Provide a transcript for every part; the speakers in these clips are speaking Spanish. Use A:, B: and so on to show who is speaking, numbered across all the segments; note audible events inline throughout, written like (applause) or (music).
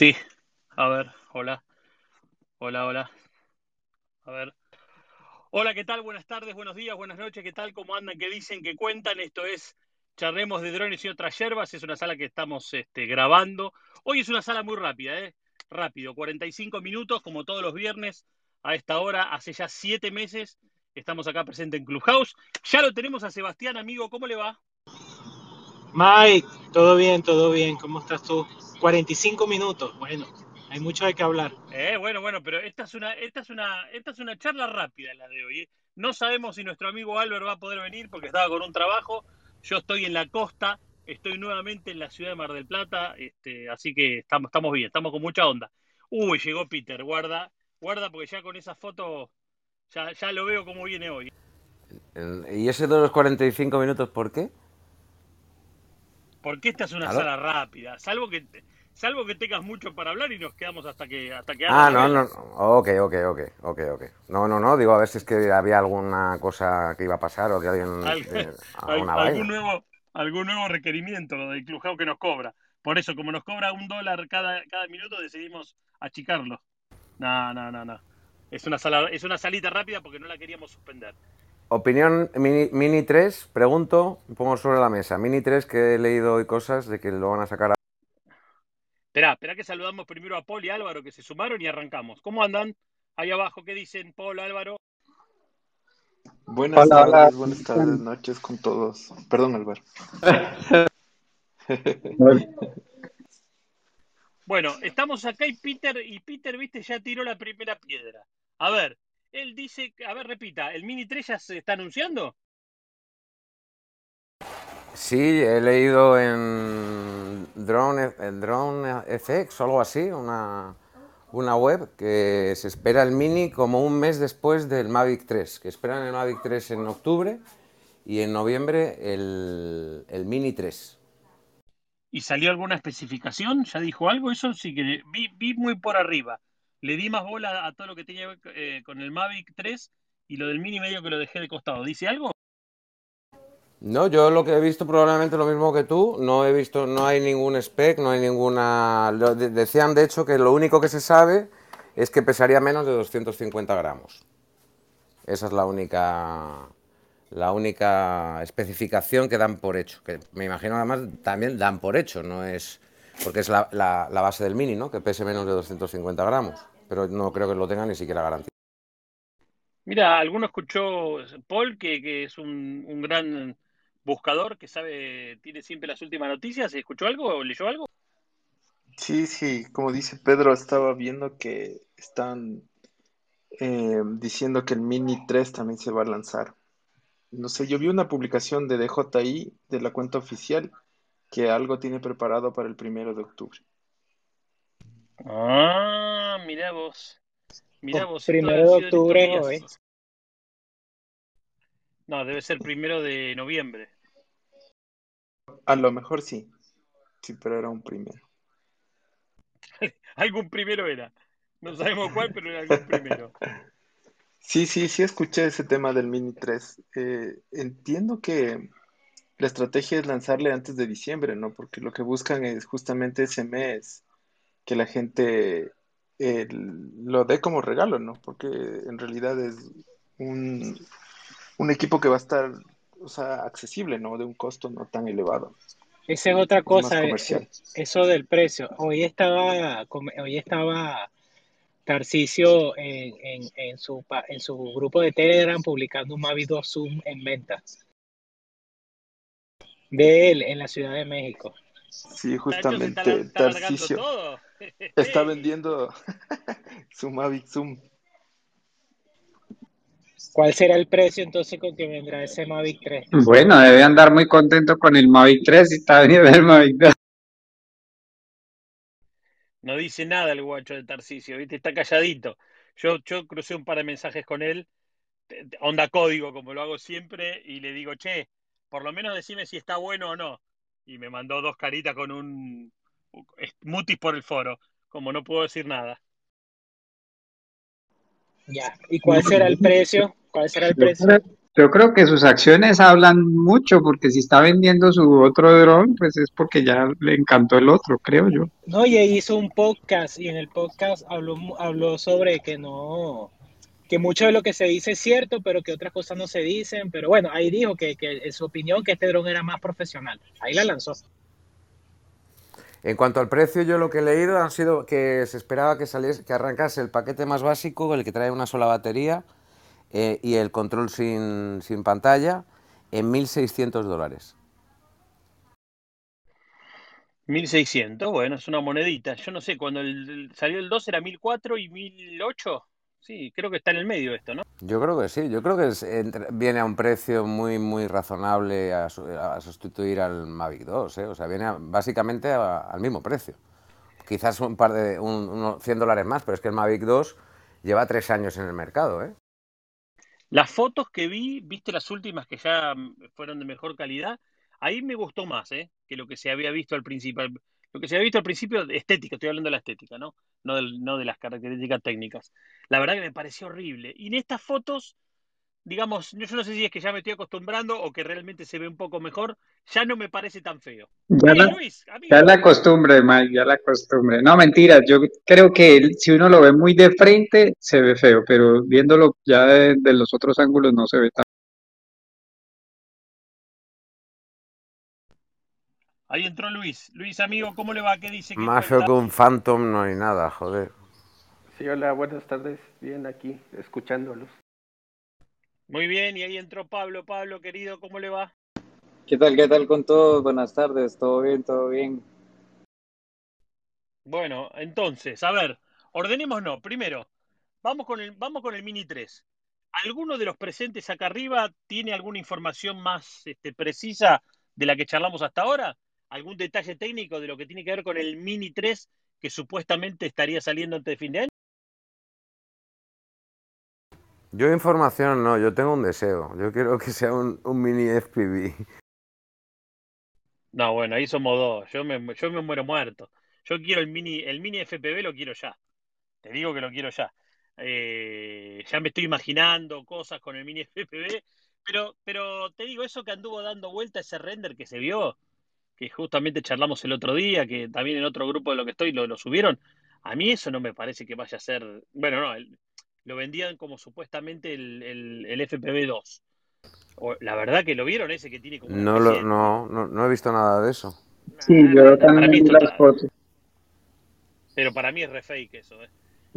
A: Sí, a ver, hola, hola, hola. A ver. Hola, ¿qué tal? Buenas tardes, buenos días, buenas noches, ¿qué tal? ¿Cómo andan? ¿Qué dicen? ¿Qué cuentan? Esto es Charremos de Drones y otras yerbas. Es una sala que estamos este, grabando. Hoy es una sala muy rápida, ¿eh? Rápido, 45 minutos, como todos los viernes, a esta hora, hace ya siete meses. Estamos acá presentes en Clubhouse. Ya lo tenemos a Sebastián, amigo, ¿cómo le va?
B: Mike, todo bien, todo bien. ¿Cómo estás tú? 45 minutos. Bueno, hay mucho de qué hablar.
A: Eh, bueno, bueno, pero esta es una, esta es una, esta es una charla rápida la de hoy. ¿eh? No sabemos si nuestro amigo Álvaro va a poder venir porque estaba con un trabajo. Yo estoy en la costa, estoy nuevamente en la ciudad de Mar del Plata, este, así que estamos, estamos bien, estamos con mucha onda. Uy, llegó Peter, guarda, guarda porque ya con esa foto ya, ya lo veo como viene hoy.
C: ¿Y ese de los 45 minutos por qué?
A: Porque esta es una
C: ¿Aló?
A: sala rápida, salvo que salvo que tengas mucho para hablar y nos quedamos hasta que hasta que
C: Ah, no, no. Ok, ok, ok, ok, ok. No, no, no. Digo, a ver si es que había alguna cosa que iba a pasar o que alguien.
A: Al-
C: eh, (laughs) alguna
A: algún
C: vaina.
A: nuevo algún nuevo requerimiento del Clubhouse que nos cobra. Por eso, como nos cobra un dólar cada, cada minuto, decidimos achicarlo. No, no, no, no. Es una sala, es una salita rápida porque no la queríamos suspender.
C: Opinión Mini, Mini 3, pregunto, pongo sobre la mesa. Mini 3, que he leído hoy cosas de que lo van a sacar. a-
A: Esperá, esperá que saludamos primero a Paul y Álvaro que se sumaron y arrancamos. ¿Cómo andan? Ahí abajo, ¿qué dicen Paul, Álvaro?
D: Buenas
E: Hola,
D: tardes,
E: hola.
D: buenas tardes, noches con todos. Perdón, Álvaro. (laughs)
A: Bueno, estamos acá y Peter, y Peter, viste, ya tiró la primera piedra. A ver, él dice, a ver, repita, ¿el Mini 3 ya se está anunciando?
C: Sí, he leído en Drone, en Drone FX o algo así, una, una web que se espera el Mini como un mes después del Mavic 3, que esperan el Mavic 3 en octubre y en noviembre el, el Mini 3.
A: ¿Y salió alguna especificación? ¿Ya dijo algo? Eso sí que vi, vi muy por arriba. Le di más bola a todo lo que tenía eh, con el Mavic 3 y lo del Mini medio que lo dejé de costado. ¿Dice algo?
C: No, yo lo que he visto probablemente lo mismo que tú, no he visto, no hay ningún spec, no hay ninguna... Decían de hecho que lo único que se sabe es que pesaría menos de 250 gramos. Esa es la única, la única especificación que dan por hecho, que me imagino además también dan por hecho, no es... porque es la, la- la base del Mini, ¿no? Que pese menos de 250 gramos, pero no creo que lo tengan ni siquiera garantía.
A: Mira, alguno escuchó Paul, que, que es un, un gran buscador, que sabe, tiene siempre las últimas noticias. ¿Escuchó algo o leyó algo?
D: Sí, sí, como dice Pedro, estaba viendo que están eh, diciendo que el Mini 3 también se va a lanzar. No sé, yo vi una publicación de DJI, de la cuenta oficial, que algo tiene preparado para el primero de octubre.
A: Ah, mira vos. Mira vos,
B: Primero de octubre hoy.
A: No, debe ser primero de noviembre.
D: A lo mejor sí, sí, pero era un primero. (laughs)
A: Algún primero era. No sabemos cuál, pero era algún primero.
D: Sí, sí, sí escuché ese tema del Mini 3. Eh, entiendo que la estrategia es lanzarle antes de diciembre, ¿no? Porque lo que buscan es justamente ese mes que la gente eh, lo dé como regalo, ¿no? Porque en realidad es un, un equipo que va a estar, o sea, accesible, ¿no? De un costo no tan elevado.
B: Esa es otra cosa, eh, eso del precio. Hoy estaba, hoy estaba Tarcisio en, en, en su, en su grupo de Telegram publicando un Mavic 2 Zoom en venta de él en la Ciudad de México.
D: Sí, justamente
A: todo.
D: Está vendiendo (laughs) su Mavic Zoom.
B: ¿Cuál será el precio entonces con que vendrá ese Mavic 3?
E: Bueno, debe andar muy contento con el Mavic 3 y está veniendo el Mavic 2.
A: No dice nada el guacho de Tarcisio, ¿viste? Está calladito. Yo, yo crucé un par de mensajes con él, onda código, como lo hago siempre, y le digo, che, por lo menos decime si está bueno o no. Y me mandó dos caritas con un mutis por el foro, como no puedo decir nada.
B: Ya. ¿Y cuál será el precio? ¿Cuál será el
E: Yo
B: precio?
E: creo, yo creo que sus acciones hablan mucho, porque si está vendiendo su otro dron, pues es porque ya le encantó el otro, creo yo.
B: No, y hizo un podcast y en el podcast habló, habló sobre que no, que mucho de lo que se dice es cierto, pero que otras cosas no se dicen. Pero bueno, ahí dijo que, que en su opinión que este dron era más profesional. Ahí la lanzó.
C: En cuanto al precio, yo lo que he leído ha sido que se esperaba que saliese, que arrancase el paquete más básico, el que trae una sola batería eh, y el control sin, sin pantalla, en 1.600 dólares.
A: 1600, bueno, es una monedita. Yo no sé, cuando el, salió el 2 era 1004 y 1008. Sí, creo que está en el medio esto, ¿no?
C: Yo creo que sí, yo creo que es- entre- viene a un precio muy, muy razonable a, su- a sustituir al Mavic 2, ¿eh? O sea, viene a- básicamente a- al mismo precio. Quizás un par de un- unos 100 dólares más, pero es que el Mavic 2 lleva tres años en el mercado, ¿eh?
A: Las fotos que vi, viste las últimas que ya fueron de mejor calidad, ahí me gustó más, ¿eh? que lo que se había visto al principio. Lo que se había visto al principio, estética, estoy hablando de la estética, ¿no? No, del- no de las características técnicas. La verdad que me pareció horrible. Y en estas fotos, digamos, yo no sé si es que ya me estoy acostumbrando o que realmente se ve un poco mejor, ya no me parece tan feo.
E: Ya la,
A: Luis,
E: ya la costumbre, Mike, ya la costumbre. No, mentiras, yo creo que si uno lo ve muy de frente, se ve feo, pero viéndolo ya de, de los otros ángulos no se ve tan.
A: Ahí entró Luis. Luis, amigo, ¿cómo le va? ¿Qué dice? ¿Qué
C: Más
A: cuenta?
C: que un Phantom no hay nada, joder.
F: Sí, hola, buenas tardes. Bien aquí, escuchándolos.
A: Muy bien, y ahí entró Pablo. Pablo, querido, ¿cómo le va?
G: ¿Qué tal? ¿Qué tal con todos? Buenas tardes, todo bien, todo bien.
A: Bueno, entonces, a ver, ordenémonos. Primero, vamos con el, vamos con el Mini 3. ¿Alguno de los presentes acá arriba tiene alguna información más este, precisa de la que charlamos hasta ahora? ¿Algún detalle técnico de lo que tiene que ver con el Mini 3 que supuestamente estaría saliendo antes de fin de año?
C: Yo información no, yo tengo un deseo. Yo quiero que sea un, un mini FPV.
A: No, bueno, ahí somos dos. Yo me, yo me muero muerto. Yo quiero el mini, el mini FPV lo quiero ya. Te digo que lo quiero ya. Eh, ya me estoy imaginando cosas con el mini FPV, pero, pero te digo, eso que anduvo dando vuelta ese render que se vio, que justamente charlamos el otro día, que también en otro grupo de lo que estoy lo, lo subieron, a mí eso no me parece que vaya a ser, bueno, no, el- lo vendían como supuestamente el, el, el FPV2. O, la verdad que lo vieron ese que tiene como
C: No, lo, no, no, no he visto nada de eso.
E: Sí, yo también vi las fotos.
A: pero para mí es re fake eso, ¿eh?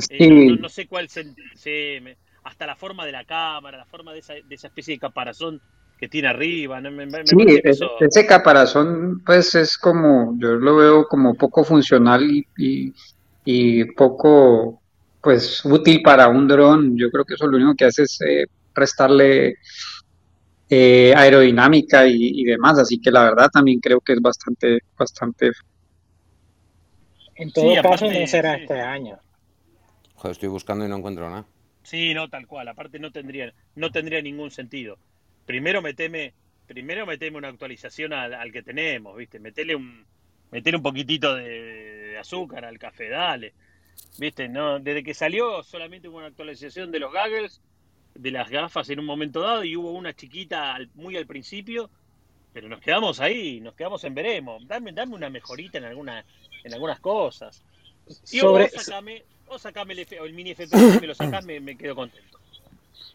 A: Eh,
E: Sí,
A: no, no- no sé cuál se, se- me- hasta la forma de la cámara, la forma de esa, de esa especie de caparazón que tiene arriba, ¿no? me, me-
E: sí,
A: parece que eso,
E: ese caparazón, pues es como, yo lo veo como poco funcional y, y, y poco, pues útil para un dron. Yo creo que eso lo único que hace es eh, restarle eh, aerodinámica y, y demás, así que la verdad también creo que es bastante, bastante.
B: En todo
A: sí,
B: caso,
A: aparte,
B: no será
A: sí,
B: este año.
C: Joder, estoy buscando y no encuentro nada.
A: sí, no, tal cual, aparte no tendría, no tendría ningún sentido. Primero meteme, primero meteme una actualización al, al que tenemos, ¿viste? Metele un, metele un poquitito de, de azúcar al café, dale. ¿Viste? No, desde que salió solamente hubo una actualización de los goggles, de las gafas en un momento dado y hubo una chiquita al- muy al principio, pero nos quedamos ahí, nos quedamos en veremos. Dame, dame una mejorita en alguna, en algunas cosas. Y
B: Sobre,
A: o sacame, o sacame el, F- el mini FPS, si me lo sacás, me, me quedo contento.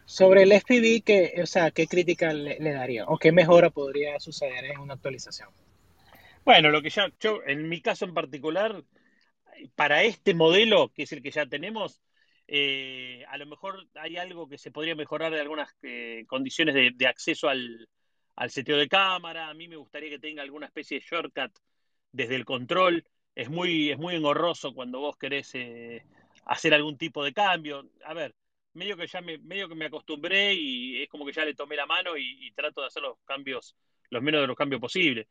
B: Sobre el FPV, que, o sea, ¿qué crítica le, daría? ¿O qué mejora podría suceder en una actualización?
A: Bueno, lo que ya, yo, en mi caso en particular, para este modelo, que es el que ya tenemos, eh, a lo mejor hay algo que se podría mejorar de algunas eh, condiciones de, de acceso al, al seteo de cámara. A mí me gustaría que tenga alguna especie de shortcut desde el control. Es muy, es muy engorroso cuando vos querés eh, hacer algún tipo de cambio. A ver, medio que ya me, medio que me acostumbré y es como que ya le tomé la mano y, trato de hacer los cambios, los menos de los cambios posibles.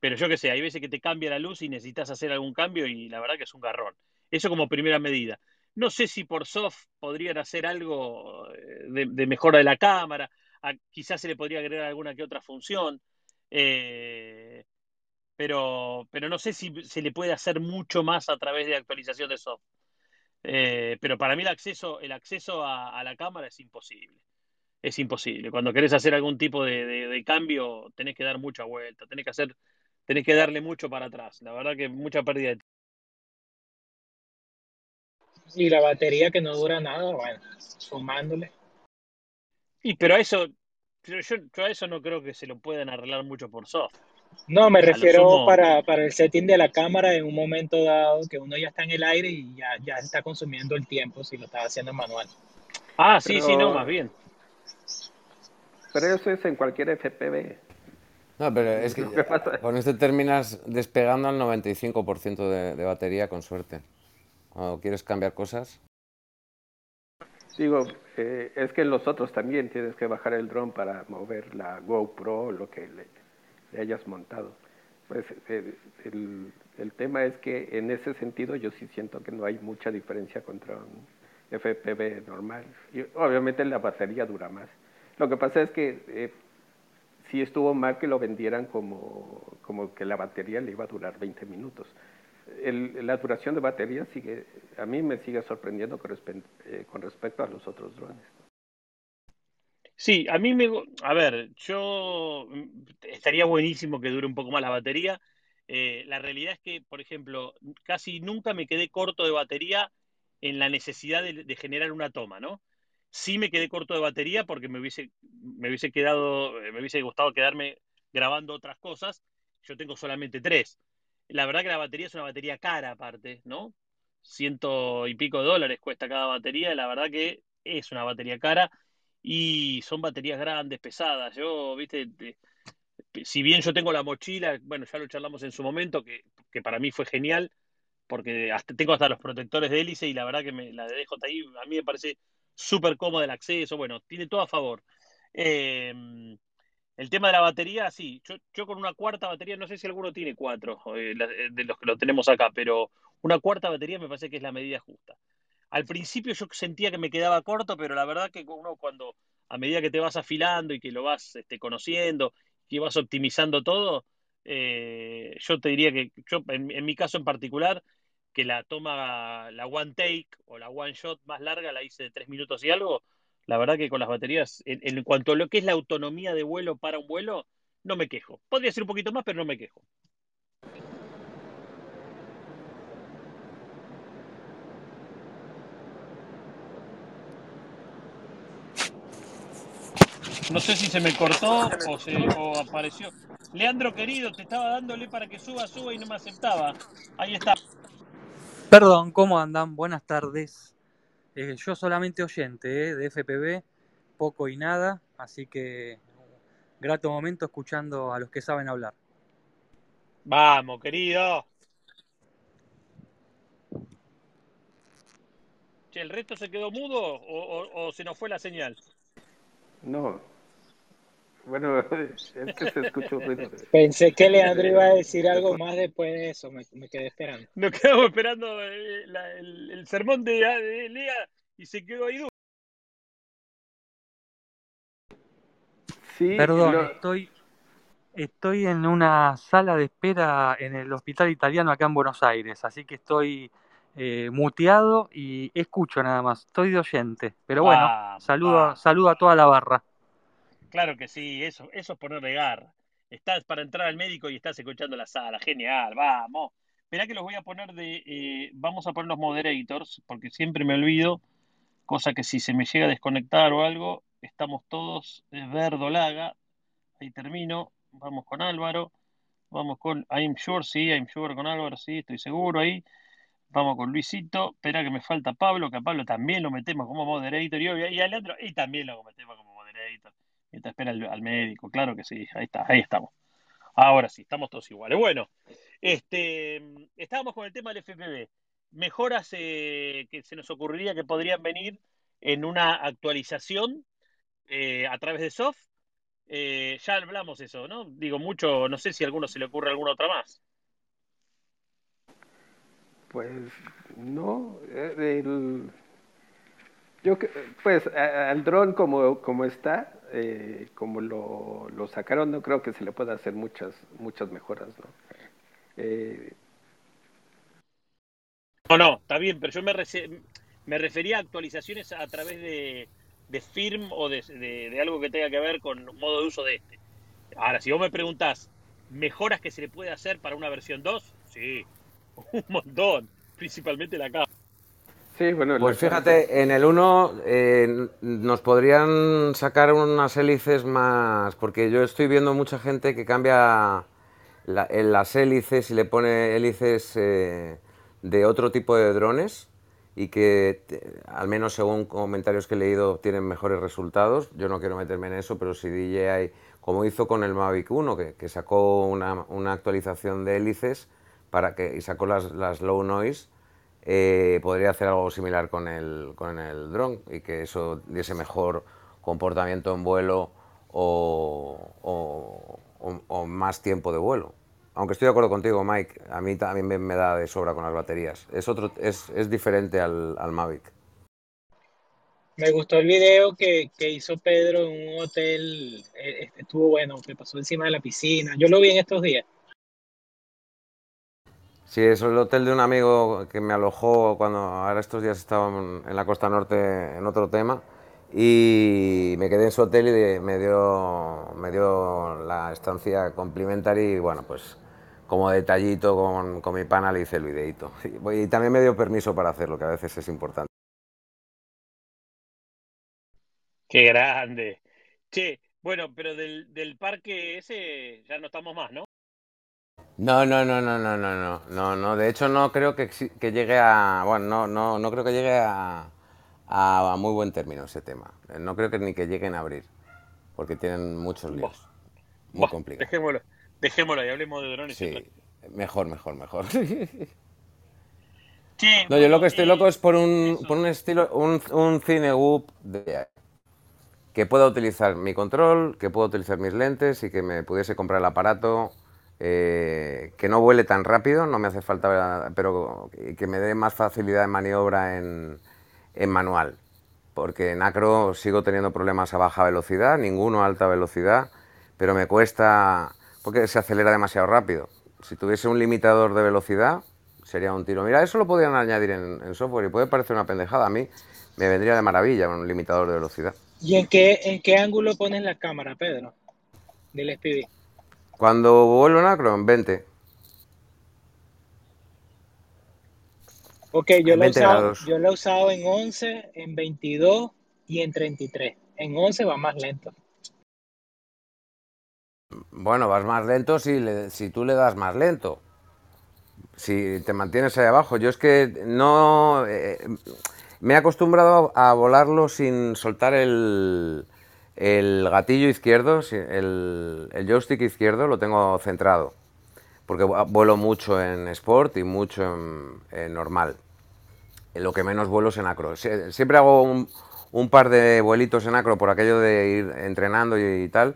A: Pero yo qué sé, hay veces que te cambia la luz y necesitas hacer algún cambio y la verdad que es un garrón. Eso como primera medida. No sé si por soft podrían hacer algo eh, de, mejora de la cámara, quizás se le podría agregar alguna que otra función, eh, pero, pero no sé si se le puede hacer mucho más a través de actualización de soft. Eh, pero para mí el acceso, el acceso a, a la cámara es imposible. es imposible. Cuando querés hacer algún tipo de, de, cambio, tenés que dar mucha vuelta, tenés que hacer, tenés que darle mucho para atrás. La verdad que mucha pérdida de tiempo.
B: Y la batería que no dura nada, bueno, sumándole.
A: Y pero a eso, yo, yo, a eso no creo que se lo puedan arreglar mucho por soft.
B: No, me refiero para, para, el setting de la cámara en un momento dado que uno ya está en el aire y ya, ya está consumiendo el tiempo si lo estaba haciendo en manual.
A: Ah, sí, sí, no, más bien.
F: Pero eso es en cualquier FPV.
C: No, pero es que (laughs) con esto terminas despegando al 95% de, de batería con suerte. ¿O quieres cambiar cosas?
F: Digo, eh, es que los otros también tienes que bajar el dron para mover la GoPro o lo que le, hayas montado. Pues eh, el, tema es que en ese sentido yo sí siento que no hay mucha diferencia contra un FPV normal. Obviamente la batería dura más. Lo que pasa es que eh, sí estuvo mal que lo vendieran como, como que la batería le iba a durar 20 minutos. La duración de batería sigue, a mí me sigue sorprendiendo con, eh, con respecto a los otros drones.
A: Sí, a mí me... A ver, yo... Mm, estaría buenísimo que dure un poco más la batería. Eh, la realidad es que, por ejemplo, casi nunca me quedé corto de batería en la necesidad de, generar una toma, ¿no? Sí me quedé corto de batería porque me hubiese, me hubiese quedado, eh, me hubiese gustado quedarme grabando otras cosas. Yo tengo solamente tres. La verdad que la batería es una batería cara aparte, ¿no? Ciento y pico de dólares cuesta cada batería. La verdad que es una batería cara y son baterías grandes, pesadas. Yo, viste, si bien yo tengo la mochila, bueno, ya lo charlamos en su momento, que, que para mí fue genial, porque hasta, tengo hasta los protectores de hélice y la verdad que me, la de DJI a mí me parece súper cómoda el acceso, bueno, tiene todo a favor. Eh, el tema de la batería, sí, yo, yo, con una cuarta batería, no sé si alguno tiene cuatro eh, eh, de los que lo tenemos acá, pero una cuarta batería me parece que es la medida justa. Al principio yo sentía que me quedaba corto, pero la verdad que uno cuando a medida que te vas afilando y que lo vas este, conociendo, que vas optimizando todo, yo te diría que yo en, mi caso en particular que la toma, la one take o la one shot más larga la hice de tres minutos y algo, la verdad que con las baterías, en, cuanto a lo que es la autonomía de vuelo para un vuelo, no me quejo. Podría ser un poquito más, pero no me quejo. No sé si se me cortó o, se, o apareció. Leandro querido, te estaba dándole para que suba, suba y no me aceptaba. Ahí está.
H: Perdón, ¿cómo andan? Buenas tardes. Eh, yo solamente oyente eh, de FPV, poco y nada, así que grato momento escuchando a los que saben hablar.
A: Vamos, querido. Che, ¿el resto se quedó mudo o, o se nos fue la señal?
F: No, bueno, (laughs) es que se escuchó ruido.
B: Pensé que (laughs) Leandro iba a decir algo más después de eso, me, quedé esperando. (laughs)
A: Nos quedamos esperando eh, el, sermón de, Lea y se quedó ahí.
H: Sí, Perdón, estoy, estoy en una sala de espera en el hospital italiano acá en Buenos Aires, así que estoy eh, muteado y escucho nada más, estoy de oyente. Pero bueno, saludo, saludo a toda la barra.
A: Claro que sí, eso, eso es ponerle garra. Estás para entrar al médico y estás escuchando la sala. Genial, vamos. Esperá que los voy a poner de. Eh, vamos a poner los moderators, porque siempre me olvido. Cosa que si se me llega a desconectar o algo, estamos todos verdolaga. Ahí termino. Vamos con Álvaro. Vamos con I'm sure, sí, I'm sure con Álvaro, sí, estoy seguro ahí. Vamos con Luisito. Espera que me falta Pablo, que a Pablo también lo metemos como moderator y, y a Leandro, y también lo metemos como moderator mientras espera al, médico, claro que sí, ahí está, ahí estamos. Ahora sí, estamos todos iguales. Bueno, este, estábamos con el tema del FPV. Mejoras eh, que se nos ocurriría que podrían venir en una actualización eh, a través de soft. Eh, ya hablamos eso, ¿no? Digo mucho, no sé si a alguno se le ocurre alguna otra más.
F: Pues no, el, yo, pues al dron como, como está, eh, como lo, sacaron, no creo que se le pueda hacer muchas, muchas mejoras, ¿no? Eh...
A: No, no, está bien, pero yo me, me refería a actualizaciones a través de, de firm o de, de, algo que tenga que ver con modo de uso de este. Ahora, si vos me preguntás, ¿mejoras que se le puede hacer para una versión 2? Sí, (laughs) un montón, principalmente la cámara.
C: Sí, bueno, pues fíjate, en el 1 eh, nos podrían sacar unas hélices más, porque yo estoy viendo mucha gente que cambia en las hélices y le pone hélices eh, de otro tipo de drones y que, al menos según comentarios que he leído, tienen mejores resultados. Yo no quiero meterme en eso, pero si DJI, como hizo con el Mavic 1, que, sacó una, una, actualización de hélices para que, y sacó las, las low noise, eh, podría hacer algo similar con el, con el dron y que eso diese mejor comportamiento en vuelo o, o más tiempo de vuelo. Aunque estoy de acuerdo contigo, Mike, a mí también me, da de sobra con las baterías. Es, otro, es, es diferente al, al, Mavic.
B: Me gustó el video que, que, hizo Pedro en un hotel. Eh, estuvo bueno, que pasó encima de la piscina. Yo lo vi en estos días.
C: Sí, es el hotel de un amigo que me alojó cuando ahora estos días estaba en la costa norte en otro tema y me quedé en su hotel y me dio, me dio la estancia complementaria y bueno, pues como detallito con, con mi pana le hice el videito. (laughs) Y, también me dio permiso para hacerlo, que a veces es importante.
A: Qué grande. Che, bueno, pero del, del parque ese ya no estamos más, ¿no?
C: No, no, no, no, no, no, no, no, no. De hecho, no creo que, que llegue a. Bueno, no, no, no creo que llegue a, a, muy buen término ese tema. No creo que ni que lleguen a abrir, porque tienen muchos líos. Muy complicado.
A: Dejémoslo. Dejémoslo y hablemos de drones.
C: Sí, mejor, mejor, mejor. no, yo lo que estoy loco es por un, por un estilo, un, un cine de, que pueda utilizar mi control, que pueda utilizar mis lentes y que me pudiese comprar el aparato, eh, que no vuele tan rápido, no me hace falta, pero que me dé más facilidad de maniobra en, en manual. Porque en acro sigo teniendo problemas a baja velocidad, ninguno a alta velocidad, pero me cuesta porque se acelera demasiado rápido. Si tuviese un limitador de velocidad, sería un tiro. Mira, eso lo podrían añadir en, software y puede parecer una pendejada. A mí me vendría de maravilla un limitador de velocidad.
B: ¿Y en qué, en qué ángulo pones la cámara, Pedro? Del SPV.
C: Cuando acro, en 20.
B: Ok, yo lo, he usado, yo lo he usado en 11, en 22 y en 33. En 11 va más lento.
C: Bueno, vas más lento si, si tú le das más lento. Si te mantienes ahí abajo. Yo es que no... Eh, me he acostumbrado a volarlo sin soltar el, el gatillo izquierdo, el, joystick izquierdo lo tengo centrado. Porque vuelo mucho en Sport y mucho en, normal. Lo que menos vuelo es en acro. Siempre hago un, par de vuelitos en acro por aquello de ir entrenando y tal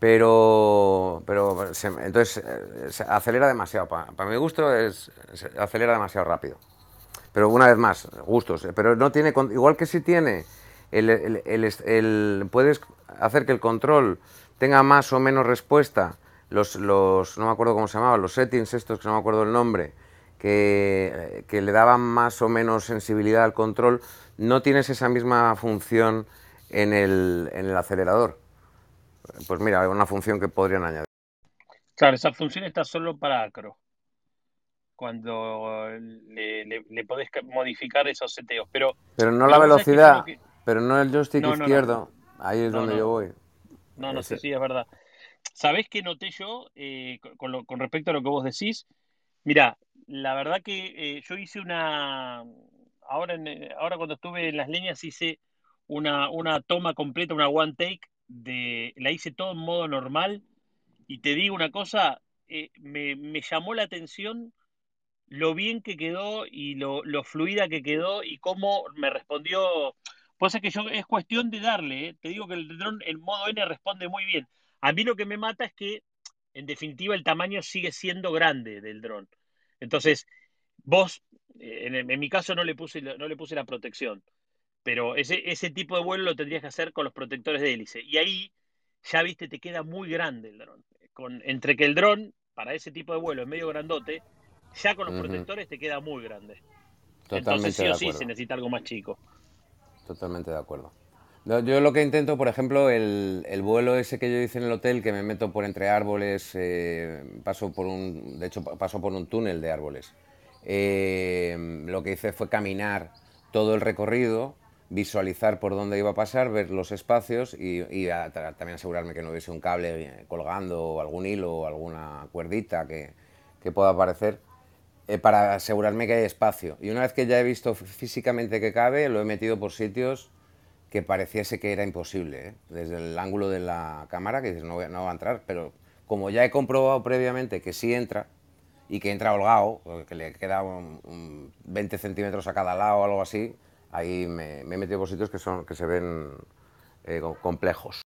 C: pero, pero entonces eh, acelera demasiado. Para, mi gusto acelera demasiado rápido. Pero una vez más, gustos. Eh, pero no tiene, igual que si tiene, el, el, puedes hacer que el control tenga más o menos respuesta. Los, los, no me acuerdo cómo se llamaban, los settings estos, que no me acuerdo el nombre, que, que le daban más o menos sensibilidad al control, no tienes esa misma función en el, en el acelerador pues mira, una función que podrían añadir.
A: Claro, esa función está solo para acro. Cuando le, le, podés modificar esos seteos. Pero,
C: pero no la velocidad, pero no el joystick izquierdo. Ahí es donde yo voy.
A: No, no sé, sí, es verdad. ¿Sabés qué noté yo eh, con, con, respecto a lo que vos decís? Mira, la verdad que eh, yo hice una. Ahora, en, ahora cuando estuve en las leñas hice una, una toma completa, una one take de, la hice todo en modo normal y te digo una cosa, eh, me, me, llamó la atención lo bien que quedó y lo, lo, fluida que quedó y cómo me respondió. Pues es que yo es cuestión de darle, eh. te digo que el dron en modo N responde muy bien. A mí lo que me mata es que, en definitiva, el tamaño sigue siendo grande del dron. Entonces, vos, eh, en, en, mi caso no le puse, no le puse la protección pero ese, ese tipo de vuelo lo tendrías que hacer con los protectores de hélice. Y ahí, ya viste, te queda muy grande el dron. Con, entre que el dron, para ese tipo de vuelo, es medio grandote, ya con los protectores te queda muy grande. Totalmente Entonces sí o sí se necesita algo más chico.
C: Totalmente de acuerdo. Yo lo que intento, por ejemplo, el, el, vuelo ese que yo hice en el hotel, que me meto por entre árboles, eh, paso por un, de hecho paso por un túnel de árboles. Eh, lo que hice fue caminar todo el recorrido, visualizar por dónde iba a pasar, ver los espacios y, también asegurarme que no hubiese un cable colgando o algún hilo o alguna cuerdita que pueda aparecer eh, para asegurarme que hay espacio. Y una vez que ya he visto físicamente que cabe, lo he metido por sitios que pareciese que era imposible, ¿eh? desde el ángulo de la cámara, que dices, no, no va a entrar, pero como ya he comprobado previamente que sí entra, y que entra holgado, que le queda 20 centímetros a cada lado o algo así, ahí me, he metido por sitios que, son, que se ven eh, complejos.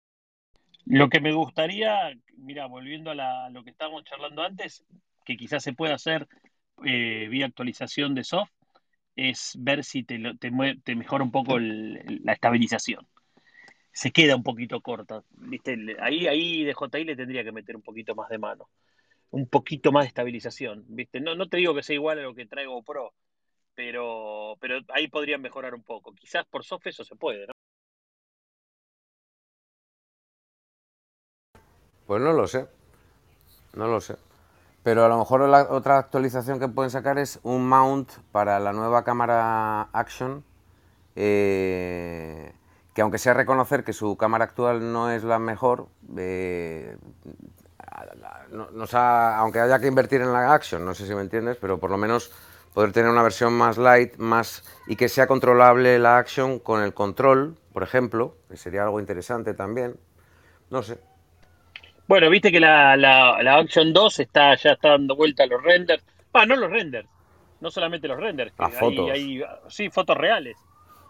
A: Lo que me gustaría, mira, volviendo a, lo que estábamos charlando antes, que quizás se pueda hacer eh, vía actualización de soft, es ver si te, te, mejora un poco la estabilización. Se queda un poquito corta. ¿viste? Ahí, ahí de JI le tendría que meter un poquito más de mano. Un poquito más de estabilización. ¿viste? No, no te digo que sea igual a lo que traigo Pro, pero, pero ahí podrían mejorar un poco. Quizás por soft eso se puede, ¿no?
C: Pues no lo sé. No lo sé. Pero a lo mejor la otra actualización que pueden sacar es un mount para la nueva cámara Action, eh, que aunque sea reconocer que su cámara actual no es la mejor, eh, aunque haya que invertir en la Action, no sé si me entiendes, pero por lo menos poder tener una versión más light, más y que sea controlable la Action con el control, por ejemplo, que sería algo interesante también. No sé,
A: bueno, viste que la, la, la Action 2 está, ya está dando vuelta a los renders. Ah, no los renders. No solamente los renders.
C: Las fotos.
A: sí, fotos reales.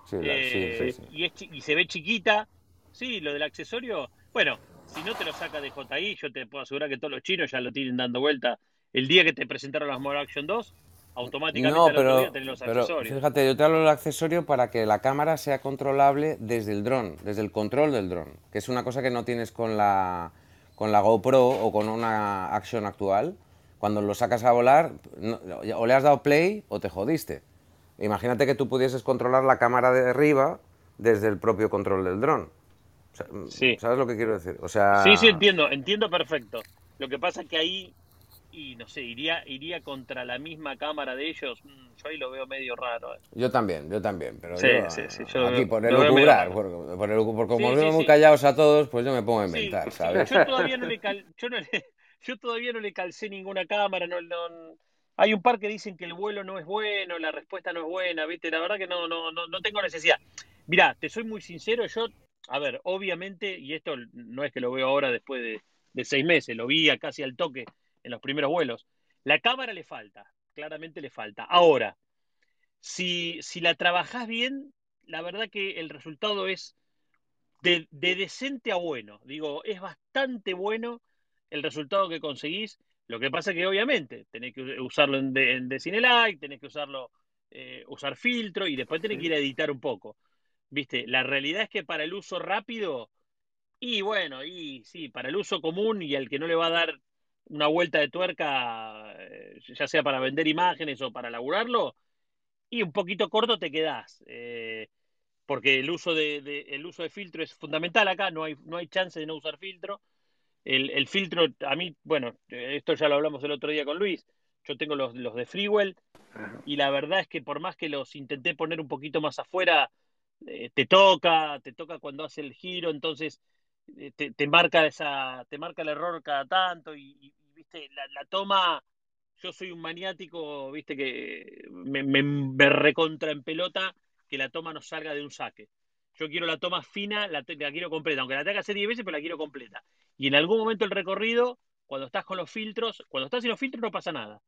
C: Sí, sí, sí,
A: y, y, se ve chiquita. Sí, lo del accesorio. Bueno, si no te lo saca de JI, yo te puedo asegurar que todos los chinos ya lo tienen dando vuelta. El día que te presentaron las More Action 2, automáticamente
C: no, pero, los accesorios. Fíjate, yo te hablo del accesorio para que la cámara sea controlable desde el dron, desde el control del dron, que es una cosa que no tienes con la con la GoPro o con una Action actual, cuando lo sacas a volar, o le has dado play o te jodiste. Imagínate que tú pudieses controlar la cámara de arriba desde el propio control del dron. ¿Sabes lo que quiero decir? O sea...
A: Sí, sí, entiendo, entiendo perfecto. Lo que pasa es que ahí y no sé, iría, iría contra la misma cámara de ellos, mm, yo ahí lo veo medio raro. Eh.
C: Yo también, yo también, pero
A: sí, sí, sí, yo
C: aquí por el por, por, el, por, como vemos muy callados a todos, pues yo me pongo a inventar, ¿sabes?
A: Yo todavía no le, (laughs) yo no le, yo todavía no le calcé ninguna cámara, no, no, hay un par que dicen que el vuelo no es bueno, la respuesta no es buena, ¿viste? La verdad que no, no, no, no tengo necesidad. Mirá, te soy muy sincero, yo, a ver, obviamente, y esto no es que lo veo ahora después de, de seis meses, lo vi casi al toque en los primeros vuelos. La cámara le falta, claramente le falta. Ahora, si, si la trabajás bien, la verdad que el resultado es de, decente a bueno. Digo, es bastante bueno el resultado que conseguís. Lo que pasa es que obviamente tenés que usarlo en, de, en Cinelight, tenés que usarlo, eh, usar filtro y después tenés que ir a editar un poco. Viste, la realidad es que para el uso rápido, y bueno, y sí, para el uso común y al que no le va a dar una vuelta de tuerca, eh, ya sea para vender imágenes o para laburarlo, y un poquito corto te quedás. Eh, porque el uso de, el uso de filtro es fundamental acá, no hay, no hay chance de no usar filtro. El, filtro, a mí, bueno, esto ya lo hablamos el otro día con Luis, yo tengo los, los de Freewell, y la verdad es que por más que los intenté poner un poquito más afuera, eh, te toca, te toca cuando hace el giro, entonces eh, te, marca esa, te marca el error cada tanto y, viste, la, toma, yo soy un maniático, viste, que me, recontra en pelota que la toma no salga de un saque. Yo quiero la toma fina, la, quiero completa, aunque la tenga que hacer 10 veces, pero la quiero completa. Y en algún momento el recorrido, cuando estás con los filtros, cuando estás sin los filtros no pasa nada.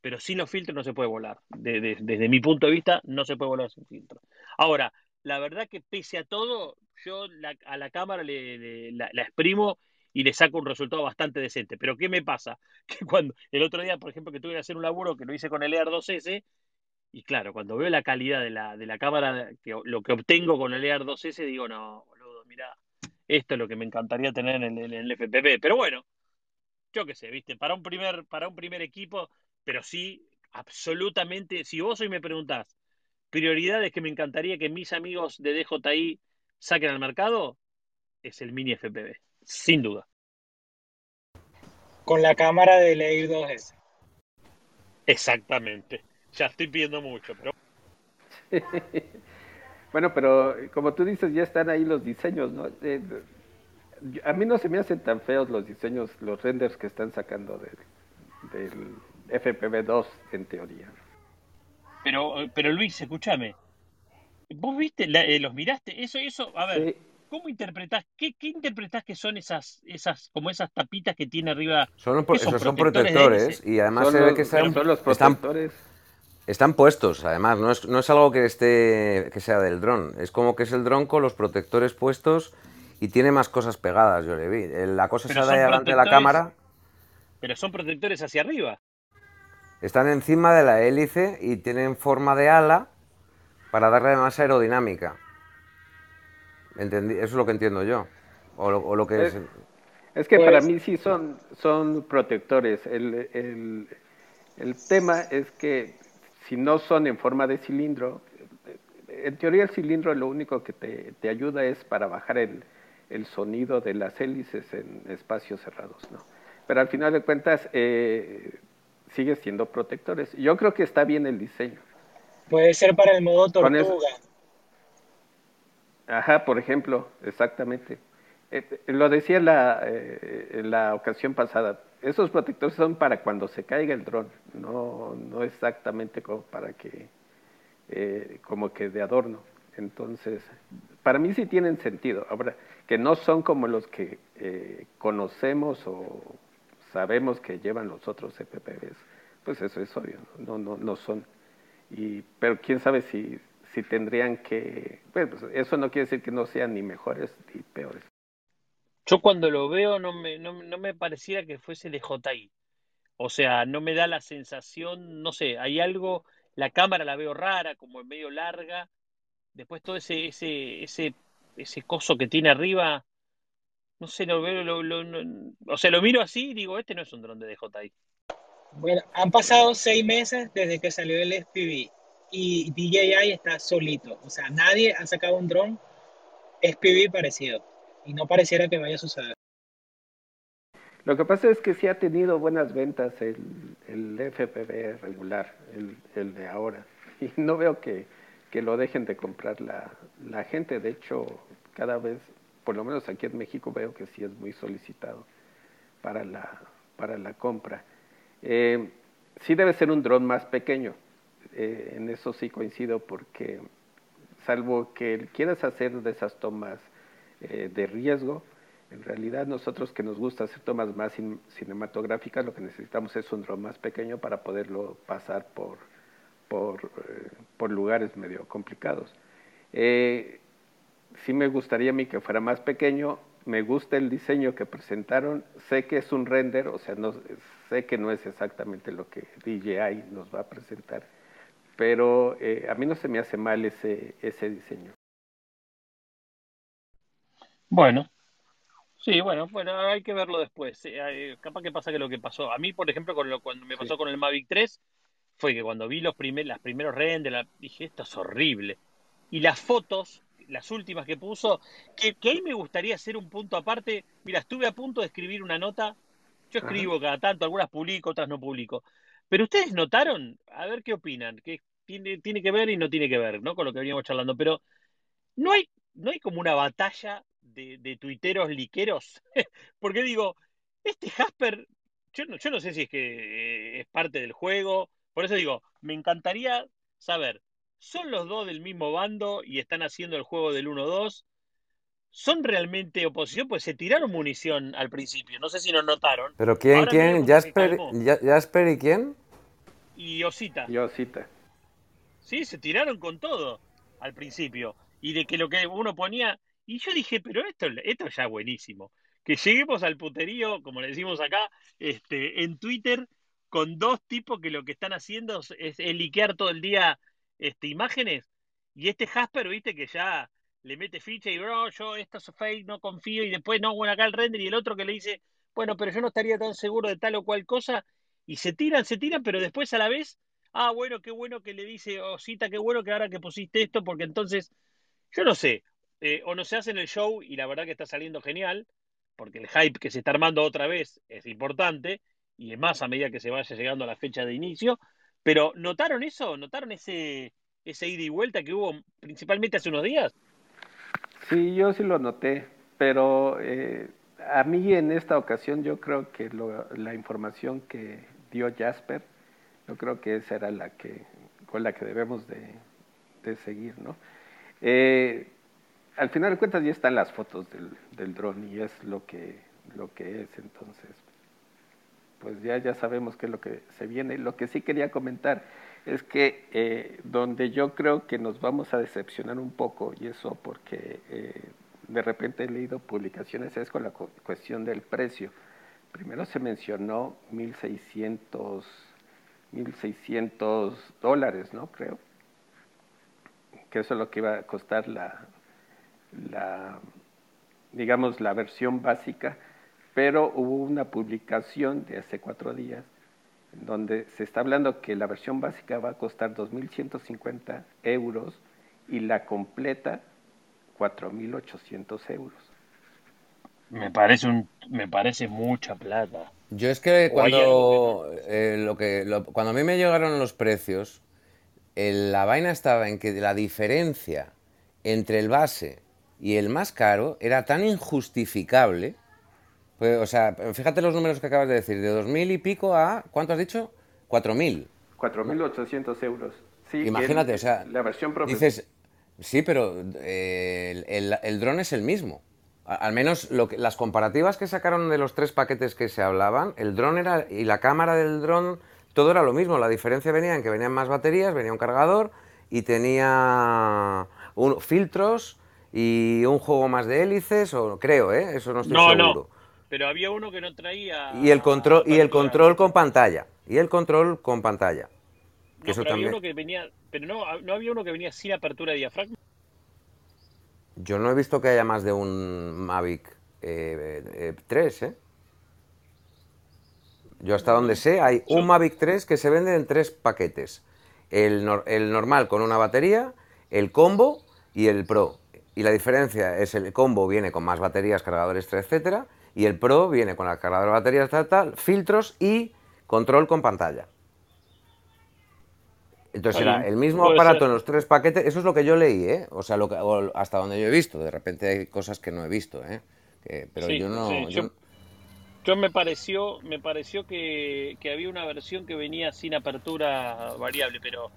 A: Pero sin los filtros no se puede volar. desde mi punto de vista, no se puede volar sin filtros. Ahora, la verdad que pese a todo, yo a la cámara le, la, exprimo y le saco un resultado bastante decente. Pero ¿qué me pasa? (laughs) Que cuando el otro día, por ejemplo, que tuve que hacer un laburo que lo hice con el EAR 2S, y claro, cuando veo la calidad de la, de la cámara, que, lo que obtengo con el EAR 2S, digo, no, boludo, mira, esto es lo que me encantaría tener en el, en FPP. Pero bueno, yo qué sé, viste, para un primer, para un primer equipo, pero sí, absolutamente, si vos hoy me preguntás, prioridades que me encantaría que mis amigos de DJI saquen al mercado es el Mini FPV, sin duda.
B: Con la cámara del Air 2S.
A: Exactamente. Ya estoy pidiendo mucho, pero (laughs)
F: bueno, pero como tú dices, ya están ahí los diseños, ¿no? Eh, a mí no se me hacen tan feos los diseños, los renders que están sacando del, del FPV2 en teoría.
A: Pero, pero Luis, escúchame. ¿Vos viste, eh, los miraste? Eso, eso, a ver, ¿cómo interpretás? Qué, ¿Qué interpretás que son esas, esas, como esas tapitas que tiene arriba?
C: Son, son protectores, y además se ve que
F: son los protectores.
C: Están, puestos, además, no es, no es algo que esté que sea del dron, es como que es el dron con los protectores puestos y tiene más cosas pegadas, yo le vi. La cosa está ahí delante de la cámara.
A: Pero son protectores hacia arriba.
C: Están encima de la hélice y tienen forma de ala para darle más aerodinámica. Entendí, eso es lo que entiendo yo. O lo, que es,
F: es, que para pues mí sí son, son protectores. El, el, el tema es que si no son en forma de cilindro, en teoría el cilindro lo único que te, te ayuda es para bajar el, el, sonido de las hélices en espacios cerrados, ¿no? Pero al final de cuentas eh, sigue siendo protectores. Yo creo que está bien el diseño.
B: Puede ser para el modo tortuga.
F: Ajá, por ejemplo, exactamente. Eh, eh, lo decía la, eh, la ocasión pasada, esos protectores son para cuando se caiga el dron, no, no exactamente como para que, como que de adorno. Entonces, para mí sí tienen sentido. Ahora, que no son como los que conocemos o sabemos que llevan los otros EPPBs, pues eso es obvio, no, no, no son. Y, pero quién sabe si, si tendrían que... Bueno, pues eso no quiere decir que no sean ni mejores ni peores.
A: Yo cuando lo veo no me, no, me pareciera que fuese de JI. O sea, no me da la sensación, no sé, hay algo, la cámara la veo rara, como medio larga. Después todo ese, ese, ese, ese coso que tiene arriba, no sé, lo veo, lo, o sea, lo miro así y digo, este no es un dron de DJI.
B: Bueno, han pasado seis meses desde que salió el SPV y DJI está solito. O sea, nadie ha sacado un dron SPV parecido y no pareciera que vaya a suceder.
F: Lo que pasa es que sí ha tenido buenas ventas el, el FPV regular, el, el, de ahora. (laughs) Y no veo que, que lo dejen de comprar la, la, gente. De hecho, cada vez, por lo menos aquí en México, veo que sí es muy solicitado para la, para la compra. Eh, sí debe ser un dron más pequeño. Eh, en eso sí coincido porque salvo que quieras hacer de esas tomas eh, de riesgo, en realidad nosotros que nos gusta hacer tomas más cinematográficas, lo que necesitamos es un dron más pequeño para poderlo pasar por, por, por lugares medio complicados. Sí me gustaría a mí que fuera más pequeño, me gusta el diseño que presentaron, sé que es un render, o sea, no, sé que no es exactamente lo que DJI nos va a presentar, pero eh, a mí no se me hace mal ese, ese diseño.
A: Bueno, sí, bueno, bueno, hay que verlo después. capaz que pasa que lo que pasó, a mí, por ejemplo, con lo, cuando me pasó con el Mavic 3, fue que cuando vi los primer, las primeros renders, dije, esto es horrible. Y las fotos las últimas que puso, que, que, ahí me gustaría hacer un punto aparte. Mira, estuve a punto de escribir una nota. Yo escribo cada tanto, algunas publico, otras no publico. Pero ustedes notaron, a ver qué opinan, que tiene, tiene que ver y no tiene que ver, ¿no? Con lo que veníamos charlando. Pero no hay, no hay como una batalla de, de tuiteros liqueros. (laughs) Porque digo, este Jasper, yo no, yo no sé si es que eh, es parte del juego. Por eso digo, me encantaría saber ¿Son los dos del mismo bando y están haciendo el juego del 1-2? ¿Son realmente oposición? Pues se tiraron munición al principio. No sé si nos notaron.
C: ¿Pero quién? ¿Quién? ¿Jasper, ¿Jasper y quién?
A: Y Osita.
F: Y Osita.
A: Sí, se tiraron con todo al principio. Y de que lo que uno ponía. Y yo dije, pero esto, esto ya buenísimo. Que lleguemos al puterío, como le decimos acá, este, en Twitter, con dos tipos que lo que están haciendo es, es liquear todo el día este, imágenes. Y este Jasper, viste, que ya le mete ficha y, bro, yo esto es fake, no confío. Y después, no, bueno, acá el render. Y el otro que le dice, bueno, pero yo no estaría tan seguro de tal o cual cosa. Y se tiran, se tiran, pero después a la vez, ah, bueno, qué bueno que le dice, Osita, qué bueno que ahora que pusiste esto, porque entonces, yo no sé. eh, o no se hacen el show y la verdad que está saliendo genial, porque el hype que se está armando otra vez es importante, y es más a medida que se vaya llegando a la fecha de inicio, pero ¿notaron eso? ¿Notaron ese, ese ida y vuelta que hubo principalmente hace unos días?
F: Sí, yo sí lo noté, pero eh, a mí en esta ocasión yo creo que lo, la información que dio Jasper, yo creo que esa era la que con la que debemos de, de seguir, ¿no? Eh, al final de cuentas ya están las fotos del, del dron y es lo que, lo que es, entonces, pues ya, ya sabemos qué es lo que se viene. Lo que sí quería comentar es que eh, donde yo creo que nos vamos a decepcionar un poco, y eso porque eh, de repente he leído publicaciones, es con la cuestión del precio. Primero se mencionó 1.600 1.600 dólares, ¿no? Creo. Que eso es lo que iba a costar la, la, digamos, la versión básica, pero hubo una publicación de hace cuatro días donde se está hablando que la versión básica va a costar 2.150 euros y la completa 4.800 euros.
A: Me parece, un, me parece mucha plata.
C: Yo es que cuando, eh, lo que, lo, cuando a mí me llegaron los precios, el, la vaina estaba en que la diferencia entre el base y el más caro era tan injustificable. Pues, o sea, fíjate los números que acabas de decir, de 2.000 y pico a, ¿cuánto has dicho? 4.000.
F: 4.800 euros. Sí,
C: Imagínate,
F: el,
C: o sea,
F: la versión
C: dices, sí, pero eh, el, el, el dron es el mismo. Al menos lo que, las comparativas que sacaron de los tres paquetes que se hablaban, el dron era y la cámara del dron, todo era lo mismo. La diferencia venía en que venían más baterías, venía un cargador y tenía un, filtros y un juego más de hélices, o creo, ¿eh? Eso no estoy
A: no,
C: seguro.
A: No, pero había uno que no traía.
C: Y el control, y el control con pantalla. Y el control con pantalla.
A: Que no, eso pero también... había uno que venía. Pero no, no había uno que venía sin apertura de diafragma.
C: Yo no he visto que haya más de un Mavic eh, eh, 3, ¿eh? Yo hasta donde sé, hay un Mavic 3 que se vende en tres paquetes. El, nor el, normal con una batería, el combo y el Pro. Y la diferencia es el combo viene con más baterías, cargadores, etcétera, y el Pro viene con el cargador de baterías, tal, tal, filtros y control con pantalla. Entonces era el mismo aparato en los tres paquetes, eso es lo que yo leí, ¿eh? O sea, lo que, o hasta donde yo he visto, de repente hay cosas que no he visto, ¿eh? Que, pero
A: sí,
C: yo no...
A: Sí.
C: Yo...
A: Yo, yo, me pareció, me pareció que, que, había una versión que venía sin apertura variable, pero,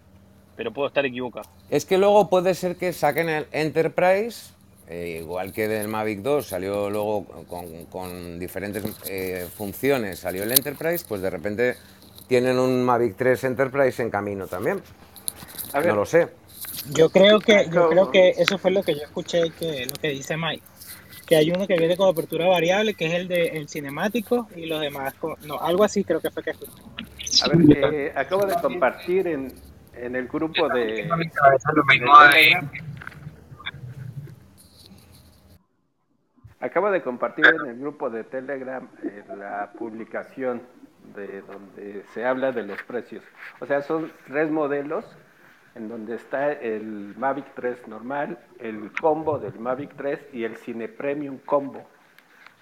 A: pero puedo estar equivocado.
C: Es que luego puede ser que saquen el Enterprise, eh, igual que del Mavic 2 salió luego con, con diferentes eh, funciones, salió el Enterprise, pues de repente tienen un Mavic 3 Enterprise en camino también. No lo sé.
B: Yo creo que yo creo que eso fue lo que yo escuché que lo que dice Mike, que hay uno que viene con apertura variable, que es el de el cinemático y los demás con, no, algo así creo que fue que escuché.
F: A ver, eh, acabo de compartir en, en el grupo de, de Acabo de compartir en el grupo de Telegram eh, la publicación de donde se habla de los precios. O sea, son tres modelos en donde está el Mavic 3 normal, el combo del Mavic 3 y el Cine Premium Combo,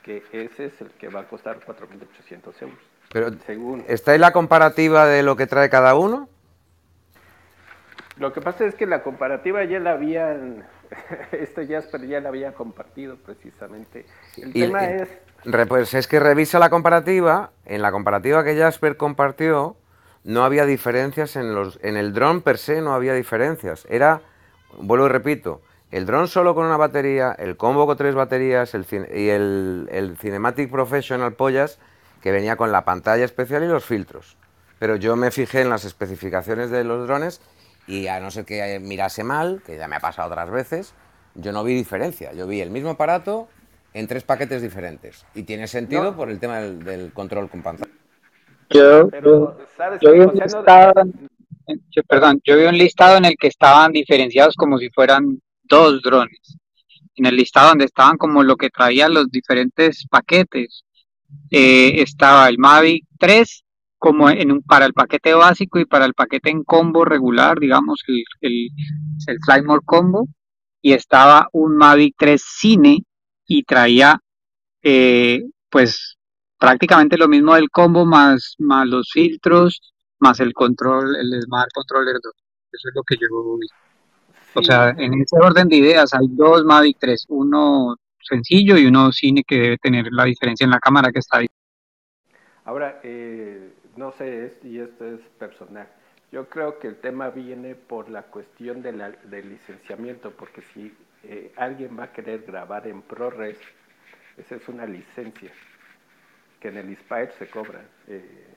F: que ese es el que va a costar 4.800 euros.
C: Pero, según... ¿está ahí la comparativa de lo que trae cada uno?
F: Lo que pasa es que la comparativa ya la habían, (laughs) este Jasper ya la había compartido precisamente. El y, tema
C: y,
F: es...
C: Pues es que revisa la comparativa, en la comparativa que Jasper compartió, no había diferencias en, los, en el dron per se, no había diferencias. Era, vuelvo y repito, el dron solo con una batería, el combo con tres baterías el, y el, el Cinematic Professional Pollas, que venía con la pantalla especial y los filtros. Pero yo me fijé en las especificaciones de los drones y a no ser que mirase mal, que ya me ha pasado otras veces, yo no vi diferencia. Yo vi el mismo aparato en tres paquetes diferentes. Y tiene sentido no. por el tema del, del, control con pantalla.
E: Yo, Pero, yo vi un listado, yo, perdón, yo vi un listado en el que estaban diferenciados como si fueran dos drones. En el listado donde estaban como lo que traían los diferentes paquetes, eh, estaba el Mavic 3 como en un, para el paquete básico y para el paquete en combo regular, digamos, el, el, el Flymore Combo, y estaba un Mavic 3 Cine y traía eh, pues prácticamente lo mismo del combo más, más los filtros, más el control, el Smart Controller 2. Eso es lo que yo vi. O sea, en ese orden de ideas hay dos Mavic 3, uno sencillo y uno cine que debe tener la diferencia en la cámara que está ahí.
F: Ahora, eh, no sé, y esto es personal, yo creo que el tema viene por la cuestión de la, del licenciamiento, porque si eh, alguien va a querer grabar en ProRes, esa es una licencia que en el Inspire se cobra, eh,